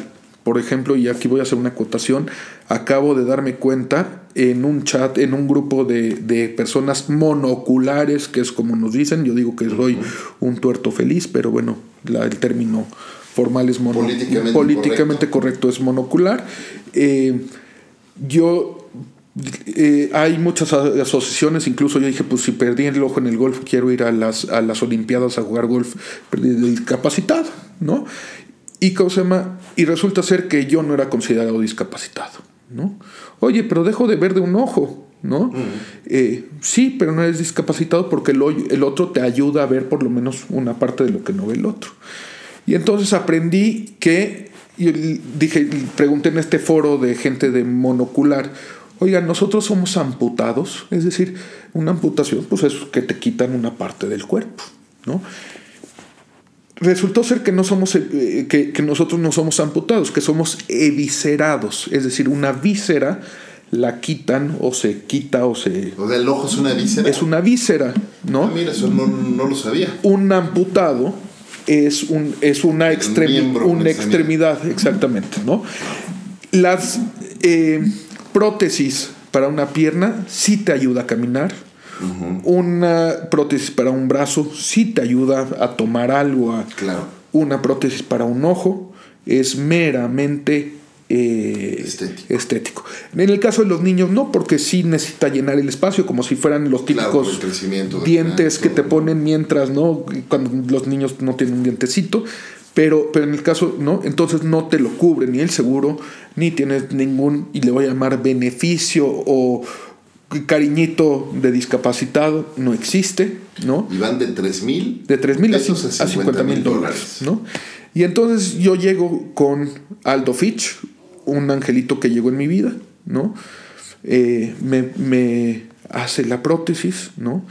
Por ejemplo, y aquí voy a hacer una acotación, acabo de darme cuenta en un chat, en un grupo de, de personas monoculares, que es como nos dicen, yo digo que soy un tuerto feliz, pero bueno, la- el término formal es mono- Políticamente políticamente correcto. es monocular. Eh, yo eh, hay muchas asociaciones, incluso yo dije, pues si perdí el ojo en el golf, quiero ir a las, a las Olimpiadas a jugar golf, discapacitado, ¿no? Y, y resulta ser que yo no era considerado discapacitado, ¿no? Oye, pero dejo de ver de un ojo, ¿no? Eh, sí, pero no eres discapacitado porque el, otro te ayuda a ver por lo menos una parte de lo que no ve el otro. Y entonces aprendí que, y dije, pregunté en este foro de gente de monocular, oigan, nosotros somos amputados, es decir, una amputación, pues es que te quitan una parte del cuerpo, ¿no? Resultó ser que no somos, eh, que, que nosotros no somos amputados, que somos eviscerados, es decir, una víscera la quitan o se quita o se... O sea, el ojo es una víscera. Es una víscera, ¿no? Ah, mira, eso no, no lo sabía. un amputado es, un, es una, extremi- miembro, una una extremidad, exactamente, ¿no? Las eh, prótesis para una pierna sí te ayuda a caminar. Una prótesis para un brazo sí te ayuda a tomar algo. a- Claro. Una prótesis para un ojo es meramente eh, Estético. estético. En el caso de los niños no, porque sí necesita llenar el espacio como si fueran los típicos dientes que te ponen mientras, ¿no? Cuando los niños no tienen un dientecito. Pero, pero en el caso, ¿no? Entonces no te lo cubre ni el seguro, ni tienes ningún, y le voy a llamar beneficio o cariñito de discapacitado, no existe, ¿no? Y van de 3 mil De 3 mil a pesos cin- a 50 mil dólares, ¿no? Y entonces yo llego con Aldo Fitch, un angelito que llegó en mi vida, ¿no? Eh, me, me hace la prótesis, ¿no?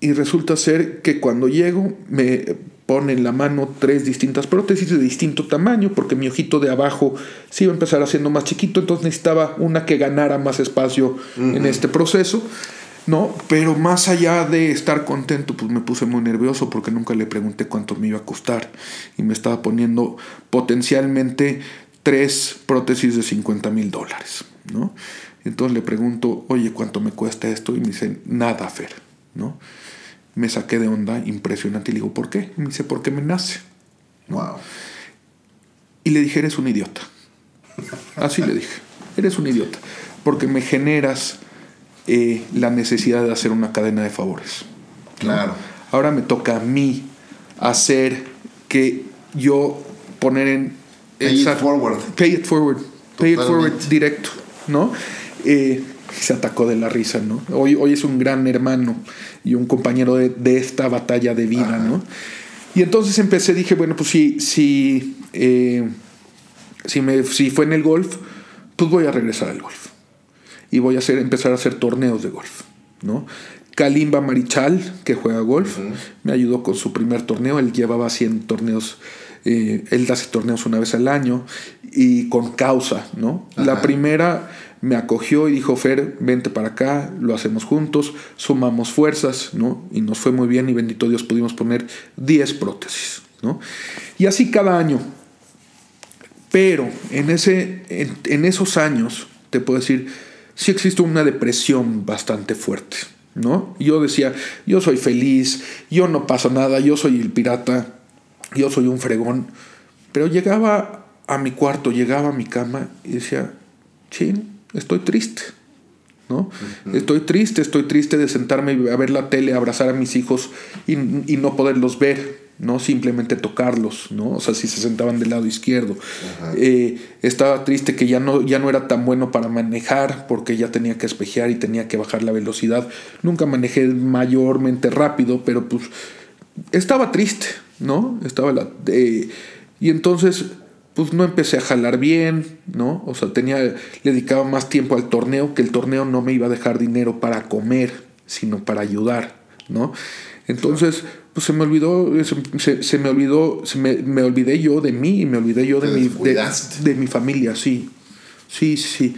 Y resulta ser que cuando llego me pone en la mano tres distintas prótesis de distinto tamaño, porque mi ojito de abajo se iba a empezar haciendo más chiquito, entonces necesitaba una que ganara más espacio en este proceso. ¿no? Pero más allá de estar contento, pues me puse muy nervioso porque nunca le pregunté cuánto me iba a costar y me estaba poniendo potencialmente tres prótesis de 50 mil dólares, ¿no? Entonces le pregunto, oye, ¿cuánto me cuesta esto? Y me dice, nada, Fer, ¿no? Me saqué de onda impresionante y le digo, ¿por qué? Me dice, porque me nace. Wow. Y le dije, eres un idiota. Así le dije, eres un idiota, porque me generas eh, la necesidad de hacer una cadena de favores. Claro. Ahora me toca a mí hacer que yo poner en... Pay it forward. Pay it forward. Pay it forward directo, ¿no? Eh, se atacó de la risa, ¿no? Hoy, hoy es un gran hermano y un compañero de, de esta batalla de vida, Ajá. ¿no? Y entonces empecé, dije, bueno, pues si, si, eh, si, me, si fue en el golf, pues voy a regresar al golf. Y voy a hacer, empezar a hacer torneos de golf, ¿no? Kalimba Marichal, que juega golf, me ayudó con su primer torneo. Él llevaba 100 torneos, eh, él hace torneos una vez al año y con causa, ¿no? La primera me acogió y dijo, Fer, vente para acá, lo hacemos juntos, sumamos fuerzas, ¿no? Y nos fue muy bien y bendito Dios pudimos poner 10 prótesis, ¿no? Y así cada año. Pero en, ese, en, esos años, te puedo decir, sí existe una depresión bastante fuerte, ¿no? Yo decía, yo soy feliz, yo no paso nada, yo soy el pirata, yo soy un fregón. Pero llegaba a mi cuarto, llegaba a mi cama y decía, chin, estoy triste, ¿no? Estoy triste, estoy triste de sentarme a ver la tele, abrazar a mis hijos y, y no poderlos ver, ¿no? Simplemente tocarlos, ¿no? O sea, si se sentaban del lado izquierdo. Eh, estaba triste que ya no, ya no era tan bueno para manejar porque ya tenía que espejear y tenía que bajar la velocidad. Nunca manejé mayormente rápido, pero pues estaba triste, ¿no? Estaba la, eh, y entonces pues no empecé a jalar bien, ¿no? O sea, tenía, le dedicaba más tiempo al torneo, que el torneo no me iba a dejar dinero para comer, sino para ayudar, ¿no? Entonces, pues se me olvidó, se, me olvidó, se me, me olvidé yo de mí y me olvidé yo de mi, de, mi familia, sí. Sí, sí.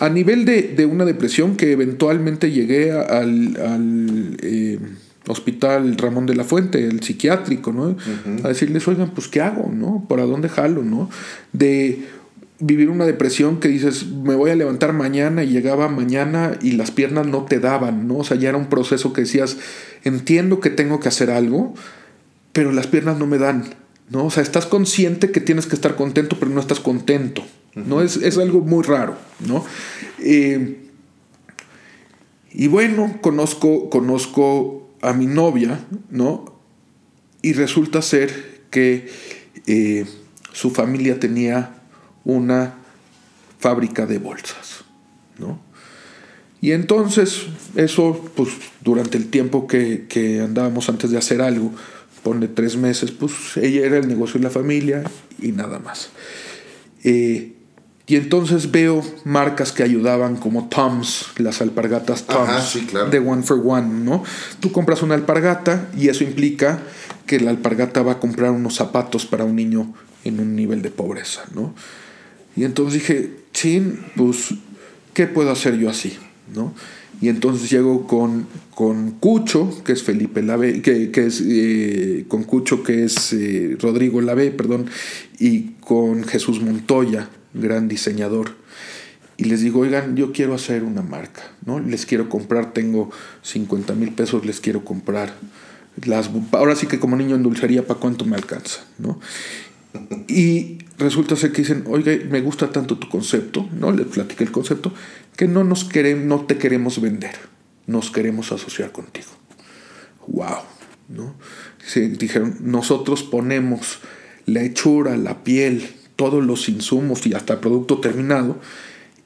A nivel de, de una depresión que eventualmente llegué al, eh, hospital Ramón de la Fuente, el psiquiátrico, ¿no? A decirles, oigan, pues ¿qué hago? ¿No? ¿Para dónde jalo? ¿No? De vivir una depresión que dices, me voy a levantar mañana y llegaba mañana y las piernas no te daban, ¿no? O sea, ya era un proceso que decías, entiendo que tengo que hacer algo, pero las piernas no me dan, ¿no? O sea, estás consciente que tienes que estar contento, pero no estás contento, ¿no? es, es algo muy raro, ¿no? Eh, y bueno, conozco, conozco a mi novia, ¿no? Y resulta ser que eh, su familia tenía una fábrica de bolsas, ¿no? Y entonces, eso, pues, durante el tiempo que, andábamos antes de hacer algo, pone tres meses, pues, ella era el negocio de la familia y nada más. Eh, y entonces veo marcas que ayudaban como Tom's, las alpargatas Tom's, Ajá, sí, claro. de One for One, ¿no? Tú compras una alpargata y eso implica que la alpargata va a comprar unos zapatos para un niño en un nivel de pobreza, ¿no? Y entonces dije, chin, pues, ¿qué puedo hacer yo así? ¿no? Y entonces llego con, con Cucho, que es Felipe Lave, que, que es eh, con Cucho, que es eh, Rodrigo Lave, perdón, y con Jesús Montoya, gran diseñador. Y les digo, oigan, yo quiero hacer una marca, ¿no? Les quiero comprar, tengo 50 mil pesos, les quiero comprar. Las, ahora sí que como niño en dulcería, ¿para cuánto me alcanza? ¿no? Y resulta ser que dicen, oiga, me gusta tanto tu concepto, ¿no? Les platiqué el concepto, que no nos queremos, no te queremos vender, nos queremos asociar contigo. Wow, ¿no? Dijeron, nosotros ponemos la hechura, la piel, todos los insumos y hasta el producto terminado,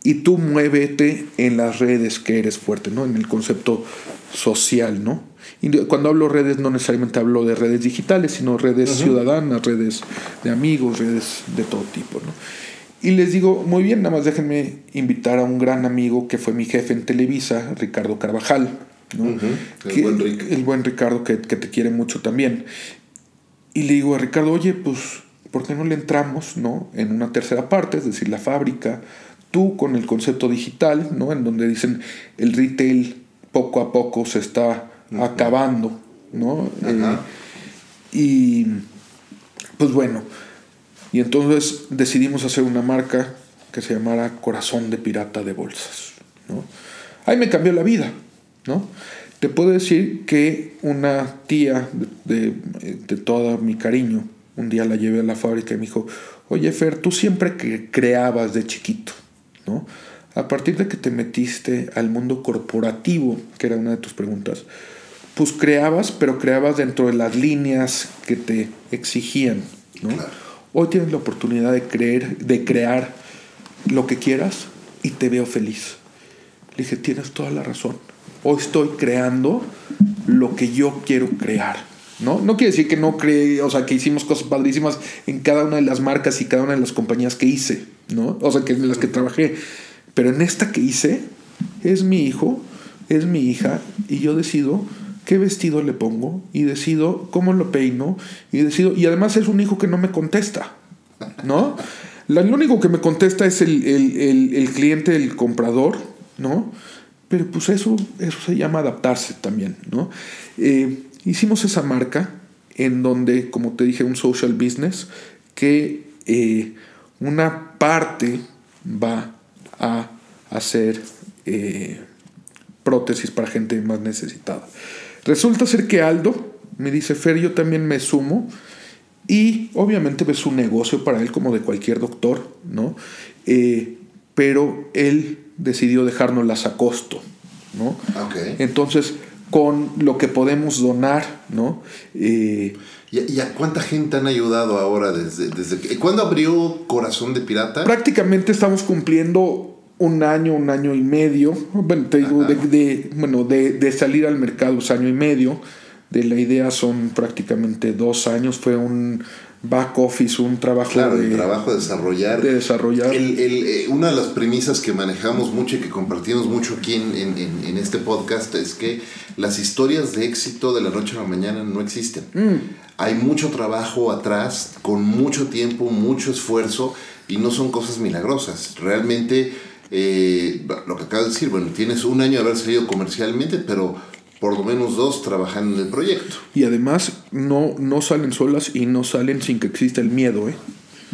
y tú muévete en las redes que eres fuerte, ¿no? En el concepto social, ¿no? Y cuando hablo redes, no necesariamente hablo de redes digitales, sino redes ciudadanas, redes de amigos, redes de todo tipo, ¿no? Y les digo, muy bien, nada más déjenme invitar a un gran amigo que fue mi jefe en Televisa, Ricardo Carvajal, Que- buen Rick. el buen Ricardo que, que te quiere mucho también. Y le digo a Ricardo, oye, pues, ¿por qué no le entramos, no? En una tercera parte, es decir, la fábrica, tú con el concepto digital, ¿no? En donde dicen el retail poco a poco se está acabando, ¿no? Eh, y pues bueno, y entonces decidimos hacer una marca que se llamara Corazón de Pirata de Bolsas, ¿no? Ahí me cambió la vida, ¿no? Te puedo decir que una tía de, de, de todo mi cariño, un día la llevé a la fábrica y me dijo, oye Fer, tú siempre que creabas de chiquito, ¿no? A partir de que te metiste al mundo corporativo, que era una de tus preguntas, pues creabas, pero creabas dentro de las líneas que te exigían, ¿no? Claro. hoy tienes la oportunidad de creer, de crear lo que quieras y te veo feliz. Le dije, tienes toda la razón. Hoy estoy creando lo que yo quiero crear. ¿No? no quiere decir que no cree, o sea, que hicimos cosas padrísimas en cada una de las marcas y cada una de las compañías que hice, ¿no? O sea, que en las que trabajé. Pero en esta que hice, es mi hijo, es mi hija, y yo decido qué vestido le pongo, y decido cómo lo peino, y decido, y además es un hijo que no me contesta, ¿no? Lo único que me contesta es el, el cliente, el comprador, ¿no? Pero pues eso, eso se llama adaptarse también, ¿no? Eh, hicimos esa marca en donde, como te dije, un social business, que eh, una parte va a hacer eh, prótesis para gente más necesitada. Resulta ser que Aldo me dice, Fer, yo también me sumo. Y obviamente ves un negocio para él como de cualquier doctor, ¿no? pero él decidió dejárnoslas a costo, ¿no? Entonces, con lo que podemos donar, ¿no? Eh, ¿Y, a cuánta gente han ayudado ahora desde, desde que, ¿Cuándo abrió Corazón de Pirata? Prácticamente estamos cumpliendo un año, un año y medio, bueno, te digo, de, bueno, de, de, salir al mercado, es año y medio, de la idea son prácticamente dos años, fue un back office, un trabajo claro, de, trabajo de desarrollar. De desarrollar. El, el, eh, una de las premisas que manejamos mucho y que compartimos mucho aquí en, en, en, este podcast es que las historias de éxito de la noche a la mañana no existen. Mm. Hay mucho trabajo atrás, con mucho tiempo, mucho esfuerzo y no son cosas milagrosas. Realmente, eh, lo que acabas de decir, bueno, tienes un año de haber salido comercialmente, pero por lo menos dos trabajando en el proyecto. Y además no, no salen solas y no salen sin que exista el miedo, ¿eh?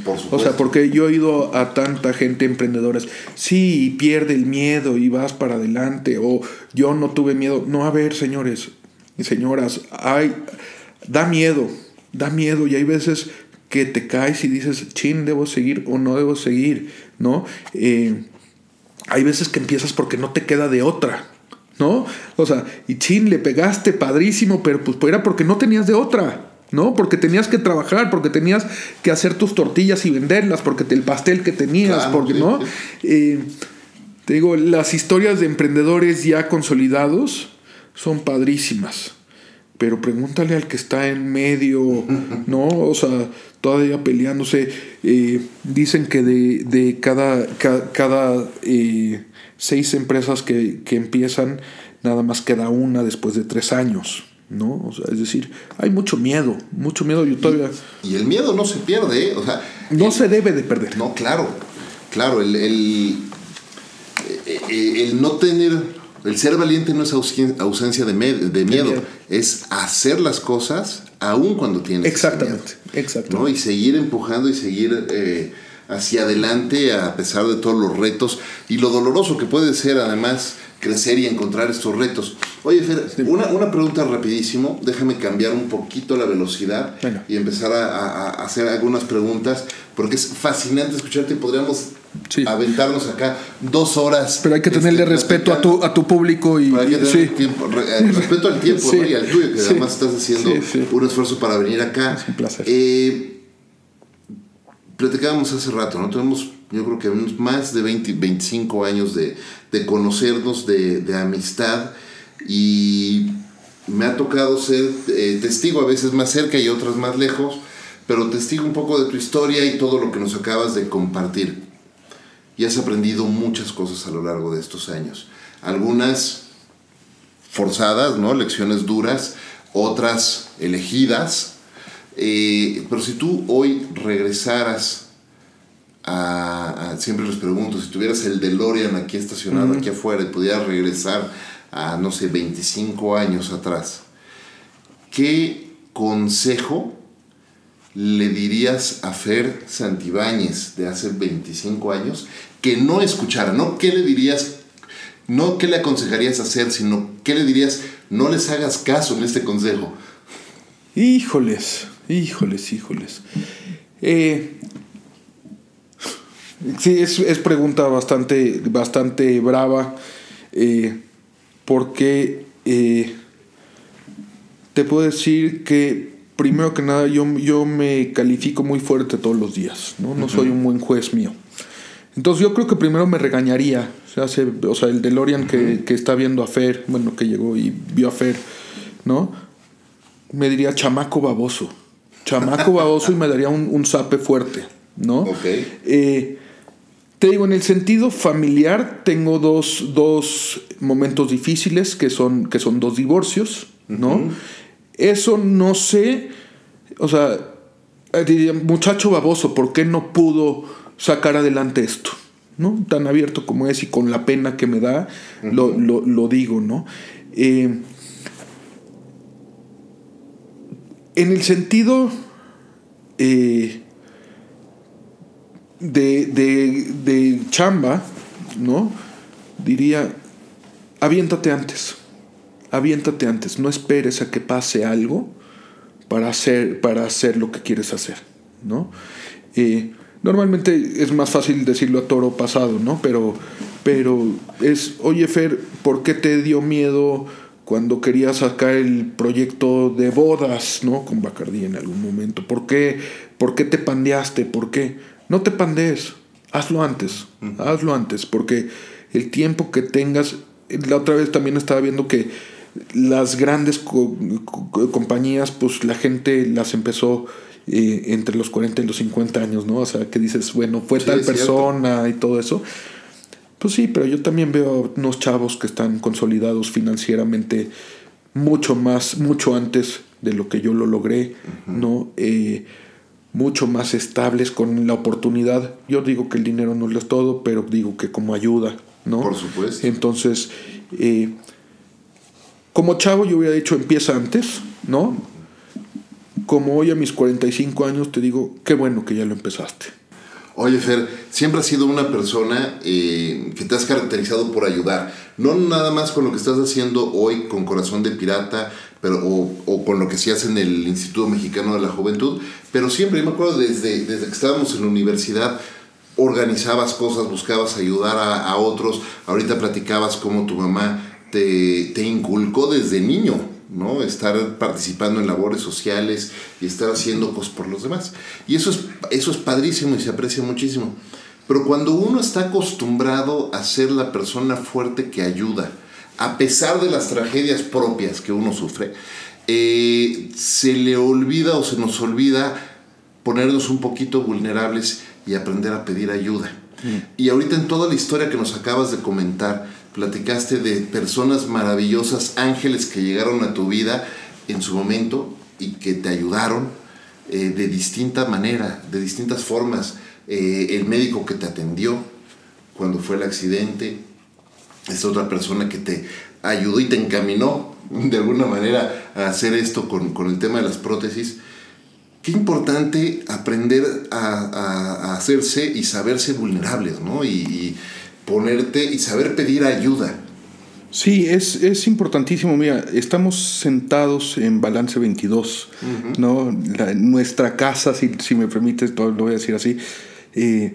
Por supuesto. O sea, porque yo he ido a tanta gente emprendedora, sí, pierde el miedo y vas para adelante, o yo no tuve miedo. No, a ver, señores y señoras, hay, da miedo, da miedo y hay veces que te caes y dices, chin, debo seguir o no debo seguir, ¿no? Eh, hay veces que empiezas porque no te queda de otra. ¿No? O sea, y chin, le pegaste padrísimo, pero pues era porque no tenías de otra. ¿no? Porque tenías que trabajar, porque tenías que hacer tus tortillas y venderlas, porque el pastel que tenías, porque, ¿no? Eh, te digo, las historias de emprendedores ya consolidados son padrísimas. Pero pregúntale al que está en medio, [laughs] ¿no? O sea, todavía peleándose. Eh, dicen que de, cada, cada, eh, seis empresas que, empiezan, nada más queda una después de tres años. ¿no? O sea, es decir, hay mucho miedo, mucho miedo. Yo todavía... Y, el miedo no se pierde, ¿eh? o sea... No se debe de perder. No, claro, claro, el, el, el no tener... El ser valiente no es ausencia de, de miedo, es hacer las cosas aún cuando tienes Exactamente, exactamente. ¿no? Y seguir empujando y seguir... Eh, hacia adelante a pesar de todos los retos y lo doloroso que puede ser además crecer y encontrar estos retos. Oye, Fer, una, una, pregunta rapidísimo, déjame cambiar un poquito la velocidad y empezar a, hacer algunas preguntas, porque es fascinante escucharte y podríamos aventarnos acá dos horas. Pero hay que tenerle este, respeto a tu, a tu público y... tiempo, eh, respeto al tiempo [laughs] y al tuyo, que además estás haciendo un esfuerzo para venir acá. Es un placer. Eh, platicábamos hace rato, ¿no? Tenemos, yo creo que más de 20, 25 años de, de conocernos, de, de, amistad, y me ha tocado ser eh, testigo a veces más cerca y otras más lejos, pero testigo un poco de tu historia y todo lo que nos acabas de compartir. Y has aprendido muchas cosas a lo largo de estos años. Algunas forzadas, ¿no? Lecciones duras, otras elegidas, eh, pero si tú hoy regresaras a, siempre les pregunto, si tuvieras el DeLorean aquí estacionado, aquí afuera, y pudieras regresar a, no sé, 25 años atrás, ¿qué consejo le dirías a Fer Santibáñez de hace 25 años que no escuchara? ¿No qué le dirías? No qué le aconsejarías hacer, sino qué le dirías, no les hagas caso en este consejo. Híjoles, Híjoles, híjoles. Eh, sí, es, pregunta bastante, bastante brava. Eh, porque eh, te puedo decir que primero que nada, yo, yo me califico muy fuerte todos los días, ¿no? No soy un buen juez mío. Entonces yo creo que primero me regañaría. O sea, o sea el DeLorean que, que está viendo a Fer, bueno, que llegó y vio a Fer, ¿no? Me diría chamaco baboso. Chamaco baboso y me daría un, un zape fuerte, ¿no? Ok. Eh, te digo, en el sentido familiar, tengo dos, dos momentos difíciles, que son, que son dos divorcios, ¿no? Eso no sé, o sea, diría, muchacho baboso, ¿por qué no pudo sacar adelante esto? ¿No? Tan abierto como es y con la pena que me da, lo, lo, lo, digo, ¿no? Eh, en el sentido eh, de, de, de, chamba, ¿no? Diría, aviéntate antes, aviéntate antes, no esperes a que pase algo para hacer, para hacer lo que quieres hacer, ¿no? Eh, normalmente es más fácil decirlo a toro pasado, ¿no? Pero, pero es, oye Fer, ¿por qué te dio miedo cuando querías sacar el proyecto de bodas, ¿no? Con Bacardí en algún momento. ¿Por qué, ¿Por qué te pandeaste? ¿Por qué? No te pandees, hazlo antes, uh -huh. hazlo antes, porque el tiempo que tengas, la otra vez también estaba viendo que las grandes co co compañías, pues la gente las empezó eh, entre los 40 y los 50 años, ¿no? O sea, que dices, bueno, fue sí, tal persona cierto. y todo eso. Pues sí, pero yo también veo unos chavos que están consolidados financieramente mucho más, mucho antes de lo que yo lo logré, uh -huh. ¿no? Eh, mucho más estables con la oportunidad. Yo digo que el dinero no lo es todo, pero digo que como ayuda, ¿no? Por supuesto. Entonces, eh, como chavo yo hubiera dicho empieza antes, ¿no? Como hoy a mis 45 años te digo, qué bueno que ya lo empezaste. Oye, Fer, siempre has sido una persona eh, que te has caracterizado por ayudar. No nada más con lo que estás haciendo hoy con Corazón de Pirata, pero, o, con lo que se hace en el Instituto Mexicano de la Juventud, pero siempre, yo me acuerdo desde, desde que estábamos en la universidad, organizabas cosas, buscabas ayudar a, a otros. Ahorita platicabas cómo tu mamá te, te inculcó desde niño, ¿no? Estar participando en labores sociales y estar haciendo cosas por los demás. Y eso es, eso es padrísimo y se aprecia muchísimo. Pero cuando uno está acostumbrado a ser la persona fuerte que ayuda, a pesar de las tragedias propias que uno sufre, eh, se le olvida o se nos olvida ponernos un poquito vulnerables y aprender a pedir ayuda. Mm. Y ahorita en toda la historia que nos acabas de comentar, platicaste de personas maravillosas, ángeles que llegaron a tu vida en su momento y que te ayudaron eh, de distinta manera, de distintas formas. Eh, el médico que te atendió cuando fue el accidente, es otra persona que te ayudó y te encaminó de alguna manera a hacer esto con, con el tema de las prótesis. Qué importante aprender a, a, hacerse y saberse vulnerables, ¿no? Y ponerte y saber pedir ayuda. Sí, es, es importantísimo. Mira, estamos sentados en Balance 22, uh -huh. ¿no? La, nuestra casa, si, si me permites, lo voy a decir así. Eh,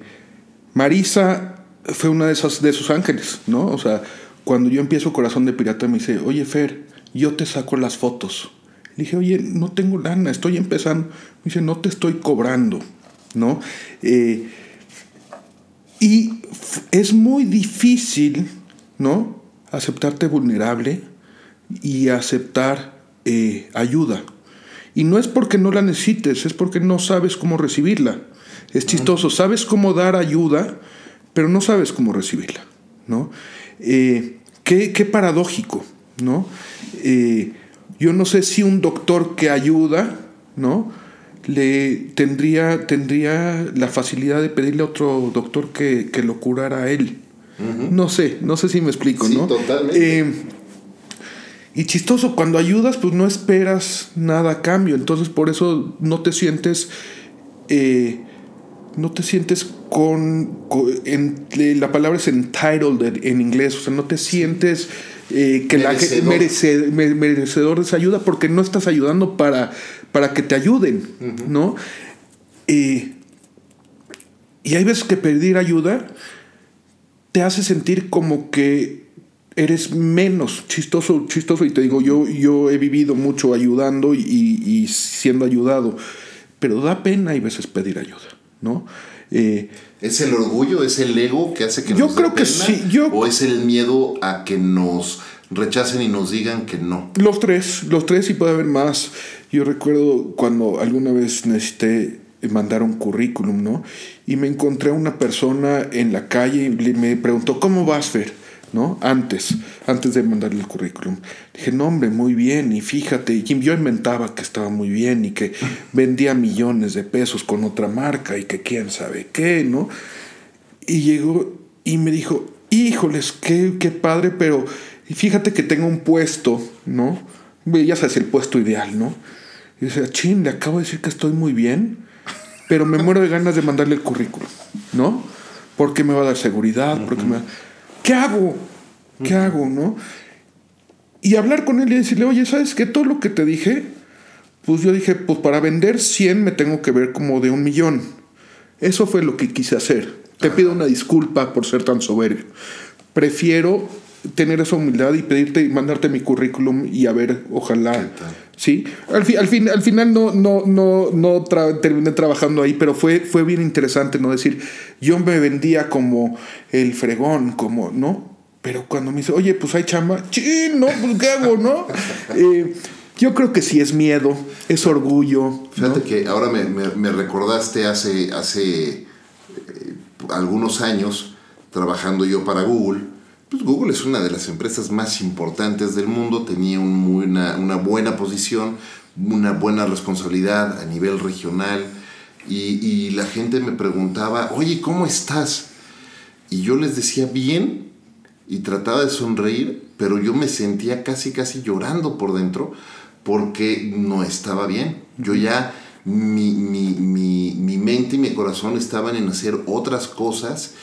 Marisa fue una de, esas, de esos ángeles, ¿no? O sea, cuando yo empiezo Corazón de Pirata me dice, oye Fer, yo te saco las fotos. Le dije, oye, no tengo lana, estoy empezando. Me dice, no te estoy cobrando, ¿no? Eh, y es muy difícil, ¿no? Aceptarte vulnerable y aceptar eh, ayuda. Y no es porque no la necesites, es porque no sabes cómo recibirla. Es chistoso, sabes cómo dar ayuda, pero no sabes cómo recibirla, ¿no? Eh, qué, qué, paradójico, ¿no? Eh, yo no sé si un doctor que ayuda, ¿no? Le tendría, tendría la facilidad de pedirle a otro doctor que, que lo curara a él. Uh -huh. No sé, no sé si me explico, sí, ¿no? Totalmente. Eh, y chistoso, cuando ayudas, pues no esperas nada a cambio. Entonces, por eso no te sientes. Eh, no te sientes con, con en, la palabra es entitled en inglés, o sea, no te sientes eh, que merecedor. la merece, merecedor de esa ayuda porque no estás ayudando para, para que te ayuden, uh -huh. ¿no? Eh, y hay veces que pedir ayuda te hace sentir como que eres menos chistoso, chistoso. Y te digo, yo, yo he vivido mucho ayudando y, y siendo ayudado, pero da pena y veces pedir ayuda, ¿no? Eh, ¿Es el orgullo, es el ego que hace que yo creo que sí, yo, ¿O es el miedo a que nos rechacen y nos digan que no? Los tres, los tres y puede haber más. Yo recuerdo cuando alguna vez necesité mandar un currículum, ¿no? Y me encontré a una persona en la calle y me preguntó, ¿cómo vas, Fer? ¿No? Antes, antes de mandarle el currículum. Dije, no, hombre, muy bien, y fíjate, y yo inventaba que estaba muy bien y que [laughs] vendía millones de pesos con otra marca y que quién sabe qué, ¿no? Y llegó y me dijo, híjoles, qué, qué padre, pero fíjate que tengo un puesto, ¿no? Ya sabes, el puesto ideal, ¿no? Y dice, chin, le acabo de decir que estoy muy bien, pero me muero de ganas de mandarle el currículum, ¿no? Porque me va a dar seguridad, porque me ¿qué hago? ¿Qué hago? ¿No? Y hablar con él y decirle, oye, ¿sabes qué? Todo lo que te dije, pues yo dije, pues para vender 100 me tengo que ver como de un millón. Eso fue lo que quise hacer. Te pido una disculpa por ser tan soberbio. Prefiero tener esa humildad y pedirte y mandarte mi currículum y a ver, ojalá. Sí, al, fin, al, fin, al final no, no, no, no terminé trabajando ahí, pero fue, fue bien interesante, ¿no? Decir, yo me vendía como el fregón, como, ¿no? Pero cuando me dice, oye, pues hay chamba, ¡chin! ¿No? Pues ¿qué hago, no? [laughs] Eh, yo creo que sí es miedo, es orgullo. Fíjate que ahora me, me, recordaste hace, hace eh, algunos años trabajando yo para Google pues Google es una de las empresas más importantes del mundo, tenía una, una, buena posición, una buena responsabilidad a nivel regional y, y, la gente me preguntaba, oye, ¿cómo estás? Y yo les decía bien y trataba de sonreír, pero yo me sentía casi, casi llorando por dentro porque no estaba bien. Yo ya, mi, mi, mi, mi mente y mi corazón estaban en hacer otras cosas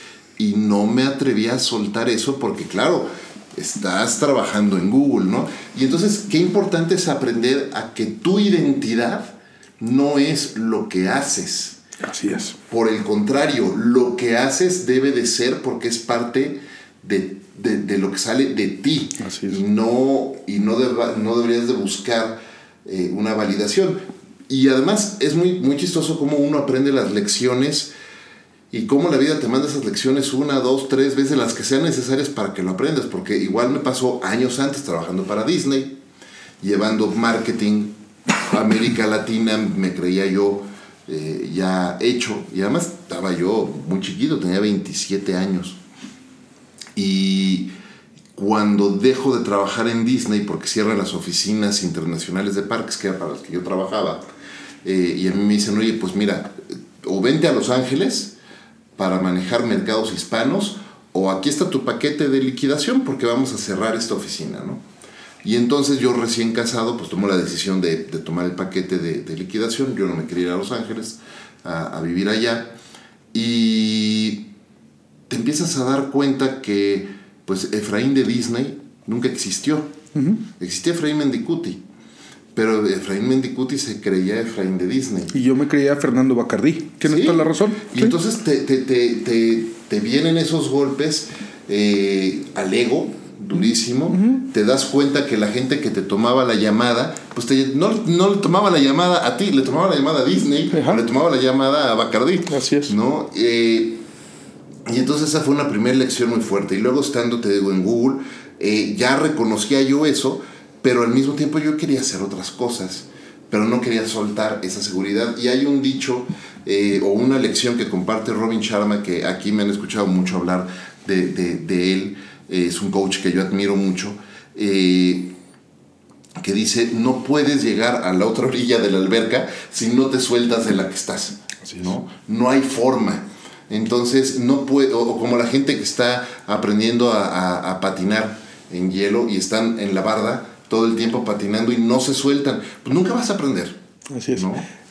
y no me atreví a soltar eso porque, claro, estás trabajando en Google, ¿no? Y entonces, qué importante es aprender a que tu identidad no es lo que haces. Así es. Por el contrario, lo que haces debe de ser porque es parte de, lo que sale de ti. Así es. Y no, y no, no deberías de buscar eh, una validación. Y además es muy, muy chistoso cómo uno aprende las lecciones y cómo la vida te manda esas lecciones una, dos, tres veces, las que sean necesarias para que lo aprendas, porque igual me pasó años antes trabajando para Disney, llevando marketing a América Latina, me creía yo eh, ya hecho, y además estaba yo muy chiquito, tenía 27 años. Y cuando dejo de trabajar en Disney, porque cierran las oficinas internacionales de parques, que era para las que yo trabajaba, eh, y a mí me dicen, oye, pues mira, o vente a Los Ángeles, para manejar mercados hispanos o aquí está tu paquete de liquidación porque vamos a cerrar esta oficina, ¿no? Y entonces yo recién casado pues tomo la decisión de, tomar el paquete de, liquidación, yo no me quería ir a Los Ángeles a, vivir allá. Y te empiezas a dar cuenta que pues Efraín de Disney nunca existió, existía Efraín Mendicuti pero Efraín Mendicuti se creía Efraín de Disney. Y yo me creía Fernando Bacardí. Tiene toda la razón. Y entonces te, te, te, te, vienen esos golpes eh, al ego, durísimo. Te das cuenta que la gente que te tomaba la llamada, pues no, no, le tomaba la llamada a ti, le tomaba la llamada a Disney, le tomaba la llamada a Bacardí. Así es. ¿no? Eh, y entonces esa fue una primera lección muy fuerte. Y luego estando, te digo, en Google, eh, ya reconocía yo eso pero al mismo tiempo yo quería hacer otras cosas, pero no quería soltar esa seguridad. Y hay un dicho eh, o una lección que comparte Robin Sharma, que aquí me han escuchado mucho hablar de, de, él, eh, es un coach que yo admiro mucho, eh, que dice, no puedes llegar a la otra orilla de la alberca si no te sueltas de la que estás. ¿no? no hay forma. Entonces, no puede, o, como la gente que está aprendiendo a, a patinar en hielo y están en la barda, todo el tiempo patinando y no se sueltan, pues nunca vas a aprender. Así es.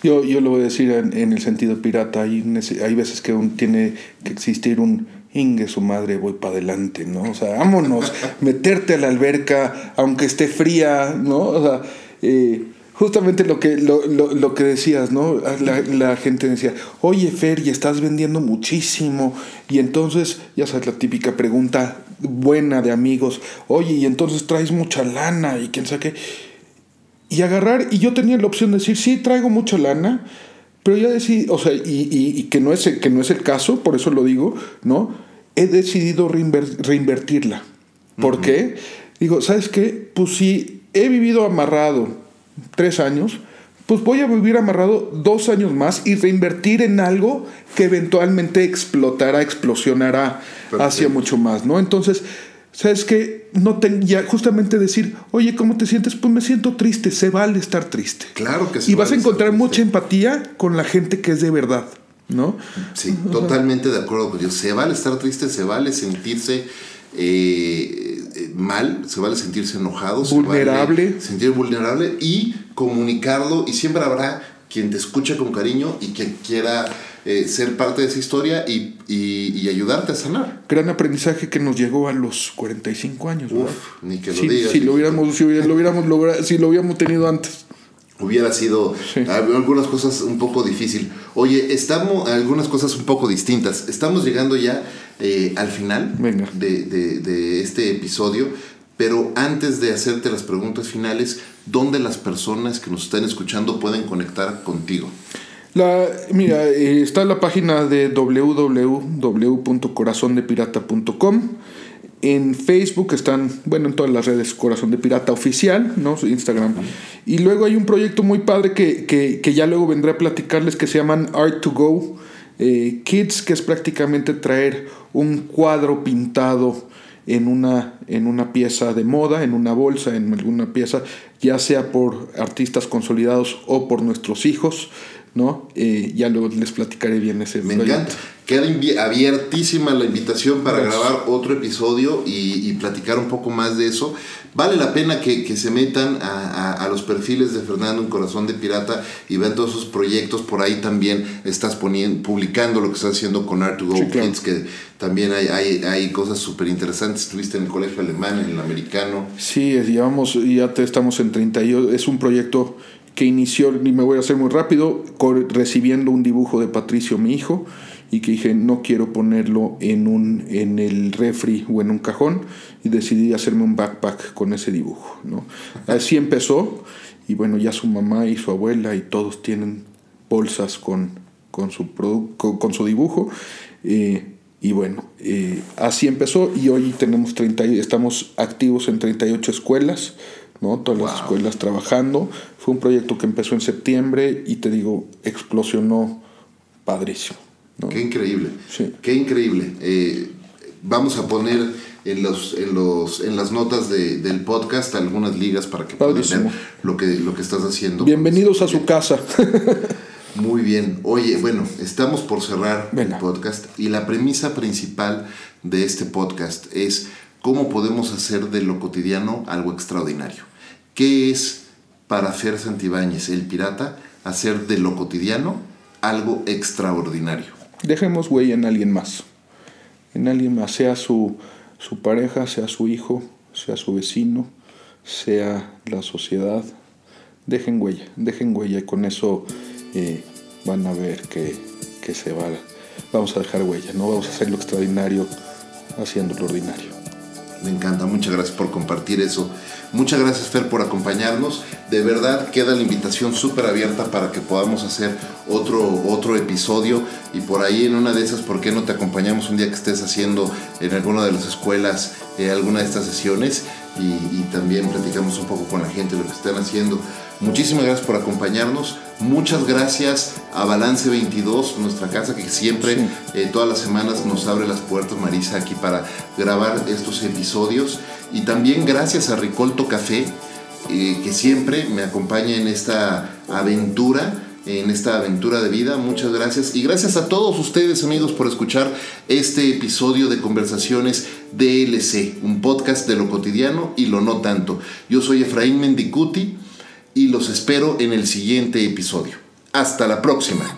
Yo, yo lo voy a decir en, el sentido pirata. Hay, hay veces que tiene que existir un ingue su madre, voy para adelante, ¿no? O sea, vámonos, [laughs] meterte a la alberca, aunque esté fría, ¿no? O sea, eh, justamente lo que, lo, lo, lo que decías, ¿no? La, la, gente decía, oye Fer, y estás vendiendo muchísimo. Y entonces, ya sabes, la típica pregunta buena de amigos, oye, y entonces traes mucha lana y quién sabe qué. Y agarrar, y yo tenía la opción de decir, sí, traigo mucha lana, pero ya decidí, o sea, y, y, y, que, no es, que no es el caso, por eso lo digo, ¿no? He decidido reinvertirla. ¿Por uh -huh. qué? Digo, ¿sabes qué? Pues si he vivido amarrado tres años, pues voy a vivir amarrado dos años más y reinvertir en algo que eventualmente explotará, explosionará Perfecto. hacia mucho más, ¿no? Entonces, ¿sabes qué? No te, ya justamente decir, oye, ¿cómo te sientes? Pues me siento triste, se vale estar triste. Claro que sí. Y vas a encontrar mucha empatía con la gente que es de verdad, ¿no? Sí, totalmente de acuerdo con Dios. Se vale estar triste, se vale sentirse eh, mal, se vale sentirse enojado, vulnerable, se vale sentir vulnerable y comunicarlo y siempre habrá quien te escuche con cariño y que quiera eh, ser parte de esa historia y, y, y, ayudarte a sanar. Gran aprendizaje que nos llegó a los 45 años. Uf, ni que lo sí, digas. Si lo hubiéramos, si lo hubiéramos logrado, si lo hubiéramos tenido antes. Hubiera sido sí. algunas cosas un poco difícil. Oye, estamos algunas cosas un poco distintas. Estamos llegando ya eh, al final de, de, de este episodio. Pero antes de hacerte las preguntas finales, ¿dónde las personas que nos están escuchando pueden conectar contigo? La, mira, eh, está la página de www.corazondepirata.com. En Facebook están, bueno, en todas las redes Corazón de Pirata Oficial, ¿no? Instagram. Y luego hay un proyecto muy padre que, que, que ya luego vendré a platicarles que se llaman Art to Go eh, Kids, que es prácticamente traer un cuadro pintado en una, en una pieza de moda, en una bolsa, en alguna pieza, ya sea por artistas consolidados o por nuestros hijos, ¿no? Eh, ya luego les platicaré bien ese Me proyecto. encanta. Queda abiertísima la invitación para Gracias. grabar otro episodio y, y, platicar un poco más de eso. Vale la pena que, que se metan a, a, a, los perfiles de Fernando en Corazón de Pirata y vean todos sus proyectos. Por ahí también estás poniendo, publicando lo que estás haciendo con Art to Go sí, Kids, claro. que también hay, hay, hay cosas súper interesantes. Estuviste en el colegio alemán, en el americano. Sí, llevamos, ya te estamos en 38. Es un proyecto que inició, y me voy a hacer muy rápido, recibiendo un dibujo de Patricio, mi hijo, y que dije, no quiero ponerlo en, un, en el refri o en un cajón, y decidí hacerme un backpack con ese dibujo. ¿no? Así empezó, y bueno, ya su mamá y su abuela y todos tienen bolsas con, con, su, con, con su dibujo. Eh, y bueno, eh, así empezó y hoy tenemos 30, estamos activos en 38 escuelas, ¿no? Todas wow. las escuelas trabajando. Fue un proyecto que empezó en septiembre y te digo, explosionó padrísimo. ¿no? Qué increíble. Sí. Qué increíble. Eh, vamos a poner en, los, en, los, en las notas de, del podcast algunas ligas para que puedan ver lo que, lo que estás haciendo. Bienvenidos a su casa. [laughs] Muy bien. Oye, bueno, estamos por cerrar Venga. el podcast y la premisa principal de este podcast es cómo podemos hacer de lo cotidiano algo extraordinario. ¿Qué es para Fer Santibáñez, el pirata, hacer de lo cotidiano algo extraordinario? Dejemos huella en alguien más. En alguien más, sea su, su pareja, sea su hijo, sea su vecino, sea la sociedad. Dejen huella, dejen huella y con eso eh, van a ver que, que se va. Vamos a dejar huella, no vamos a hacer lo extraordinario haciendo lo ordinario. Me encanta, muchas gracias por compartir eso. Muchas gracias Fer por acompañarnos. De verdad queda la invitación súper abierta para que podamos hacer otro, otro episodio y por ahí en una de esas, ¿por qué no te acompañamos un día que estés haciendo en alguna de las escuelas eh, alguna de estas sesiones y, y, también platicamos un poco con la gente de lo que están haciendo. Muchísimas gracias por acompañarnos. Muchas gracias a Balance 22, nuestra casa que siempre, sí. eh, todas las semanas nos abre las puertas, Marisa, aquí para grabar estos episodios. Y también gracias a Ricolto Café, eh, que siempre me acompaña en esta aventura en esta aventura de vida. Muchas gracias. Y gracias a todos ustedes, amigos, por escuchar este episodio de Conversaciones DLC, un podcast de lo cotidiano y lo no tanto. Yo soy Efraín Mendicuti y los espero en el siguiente episodio. Hasta la próxima.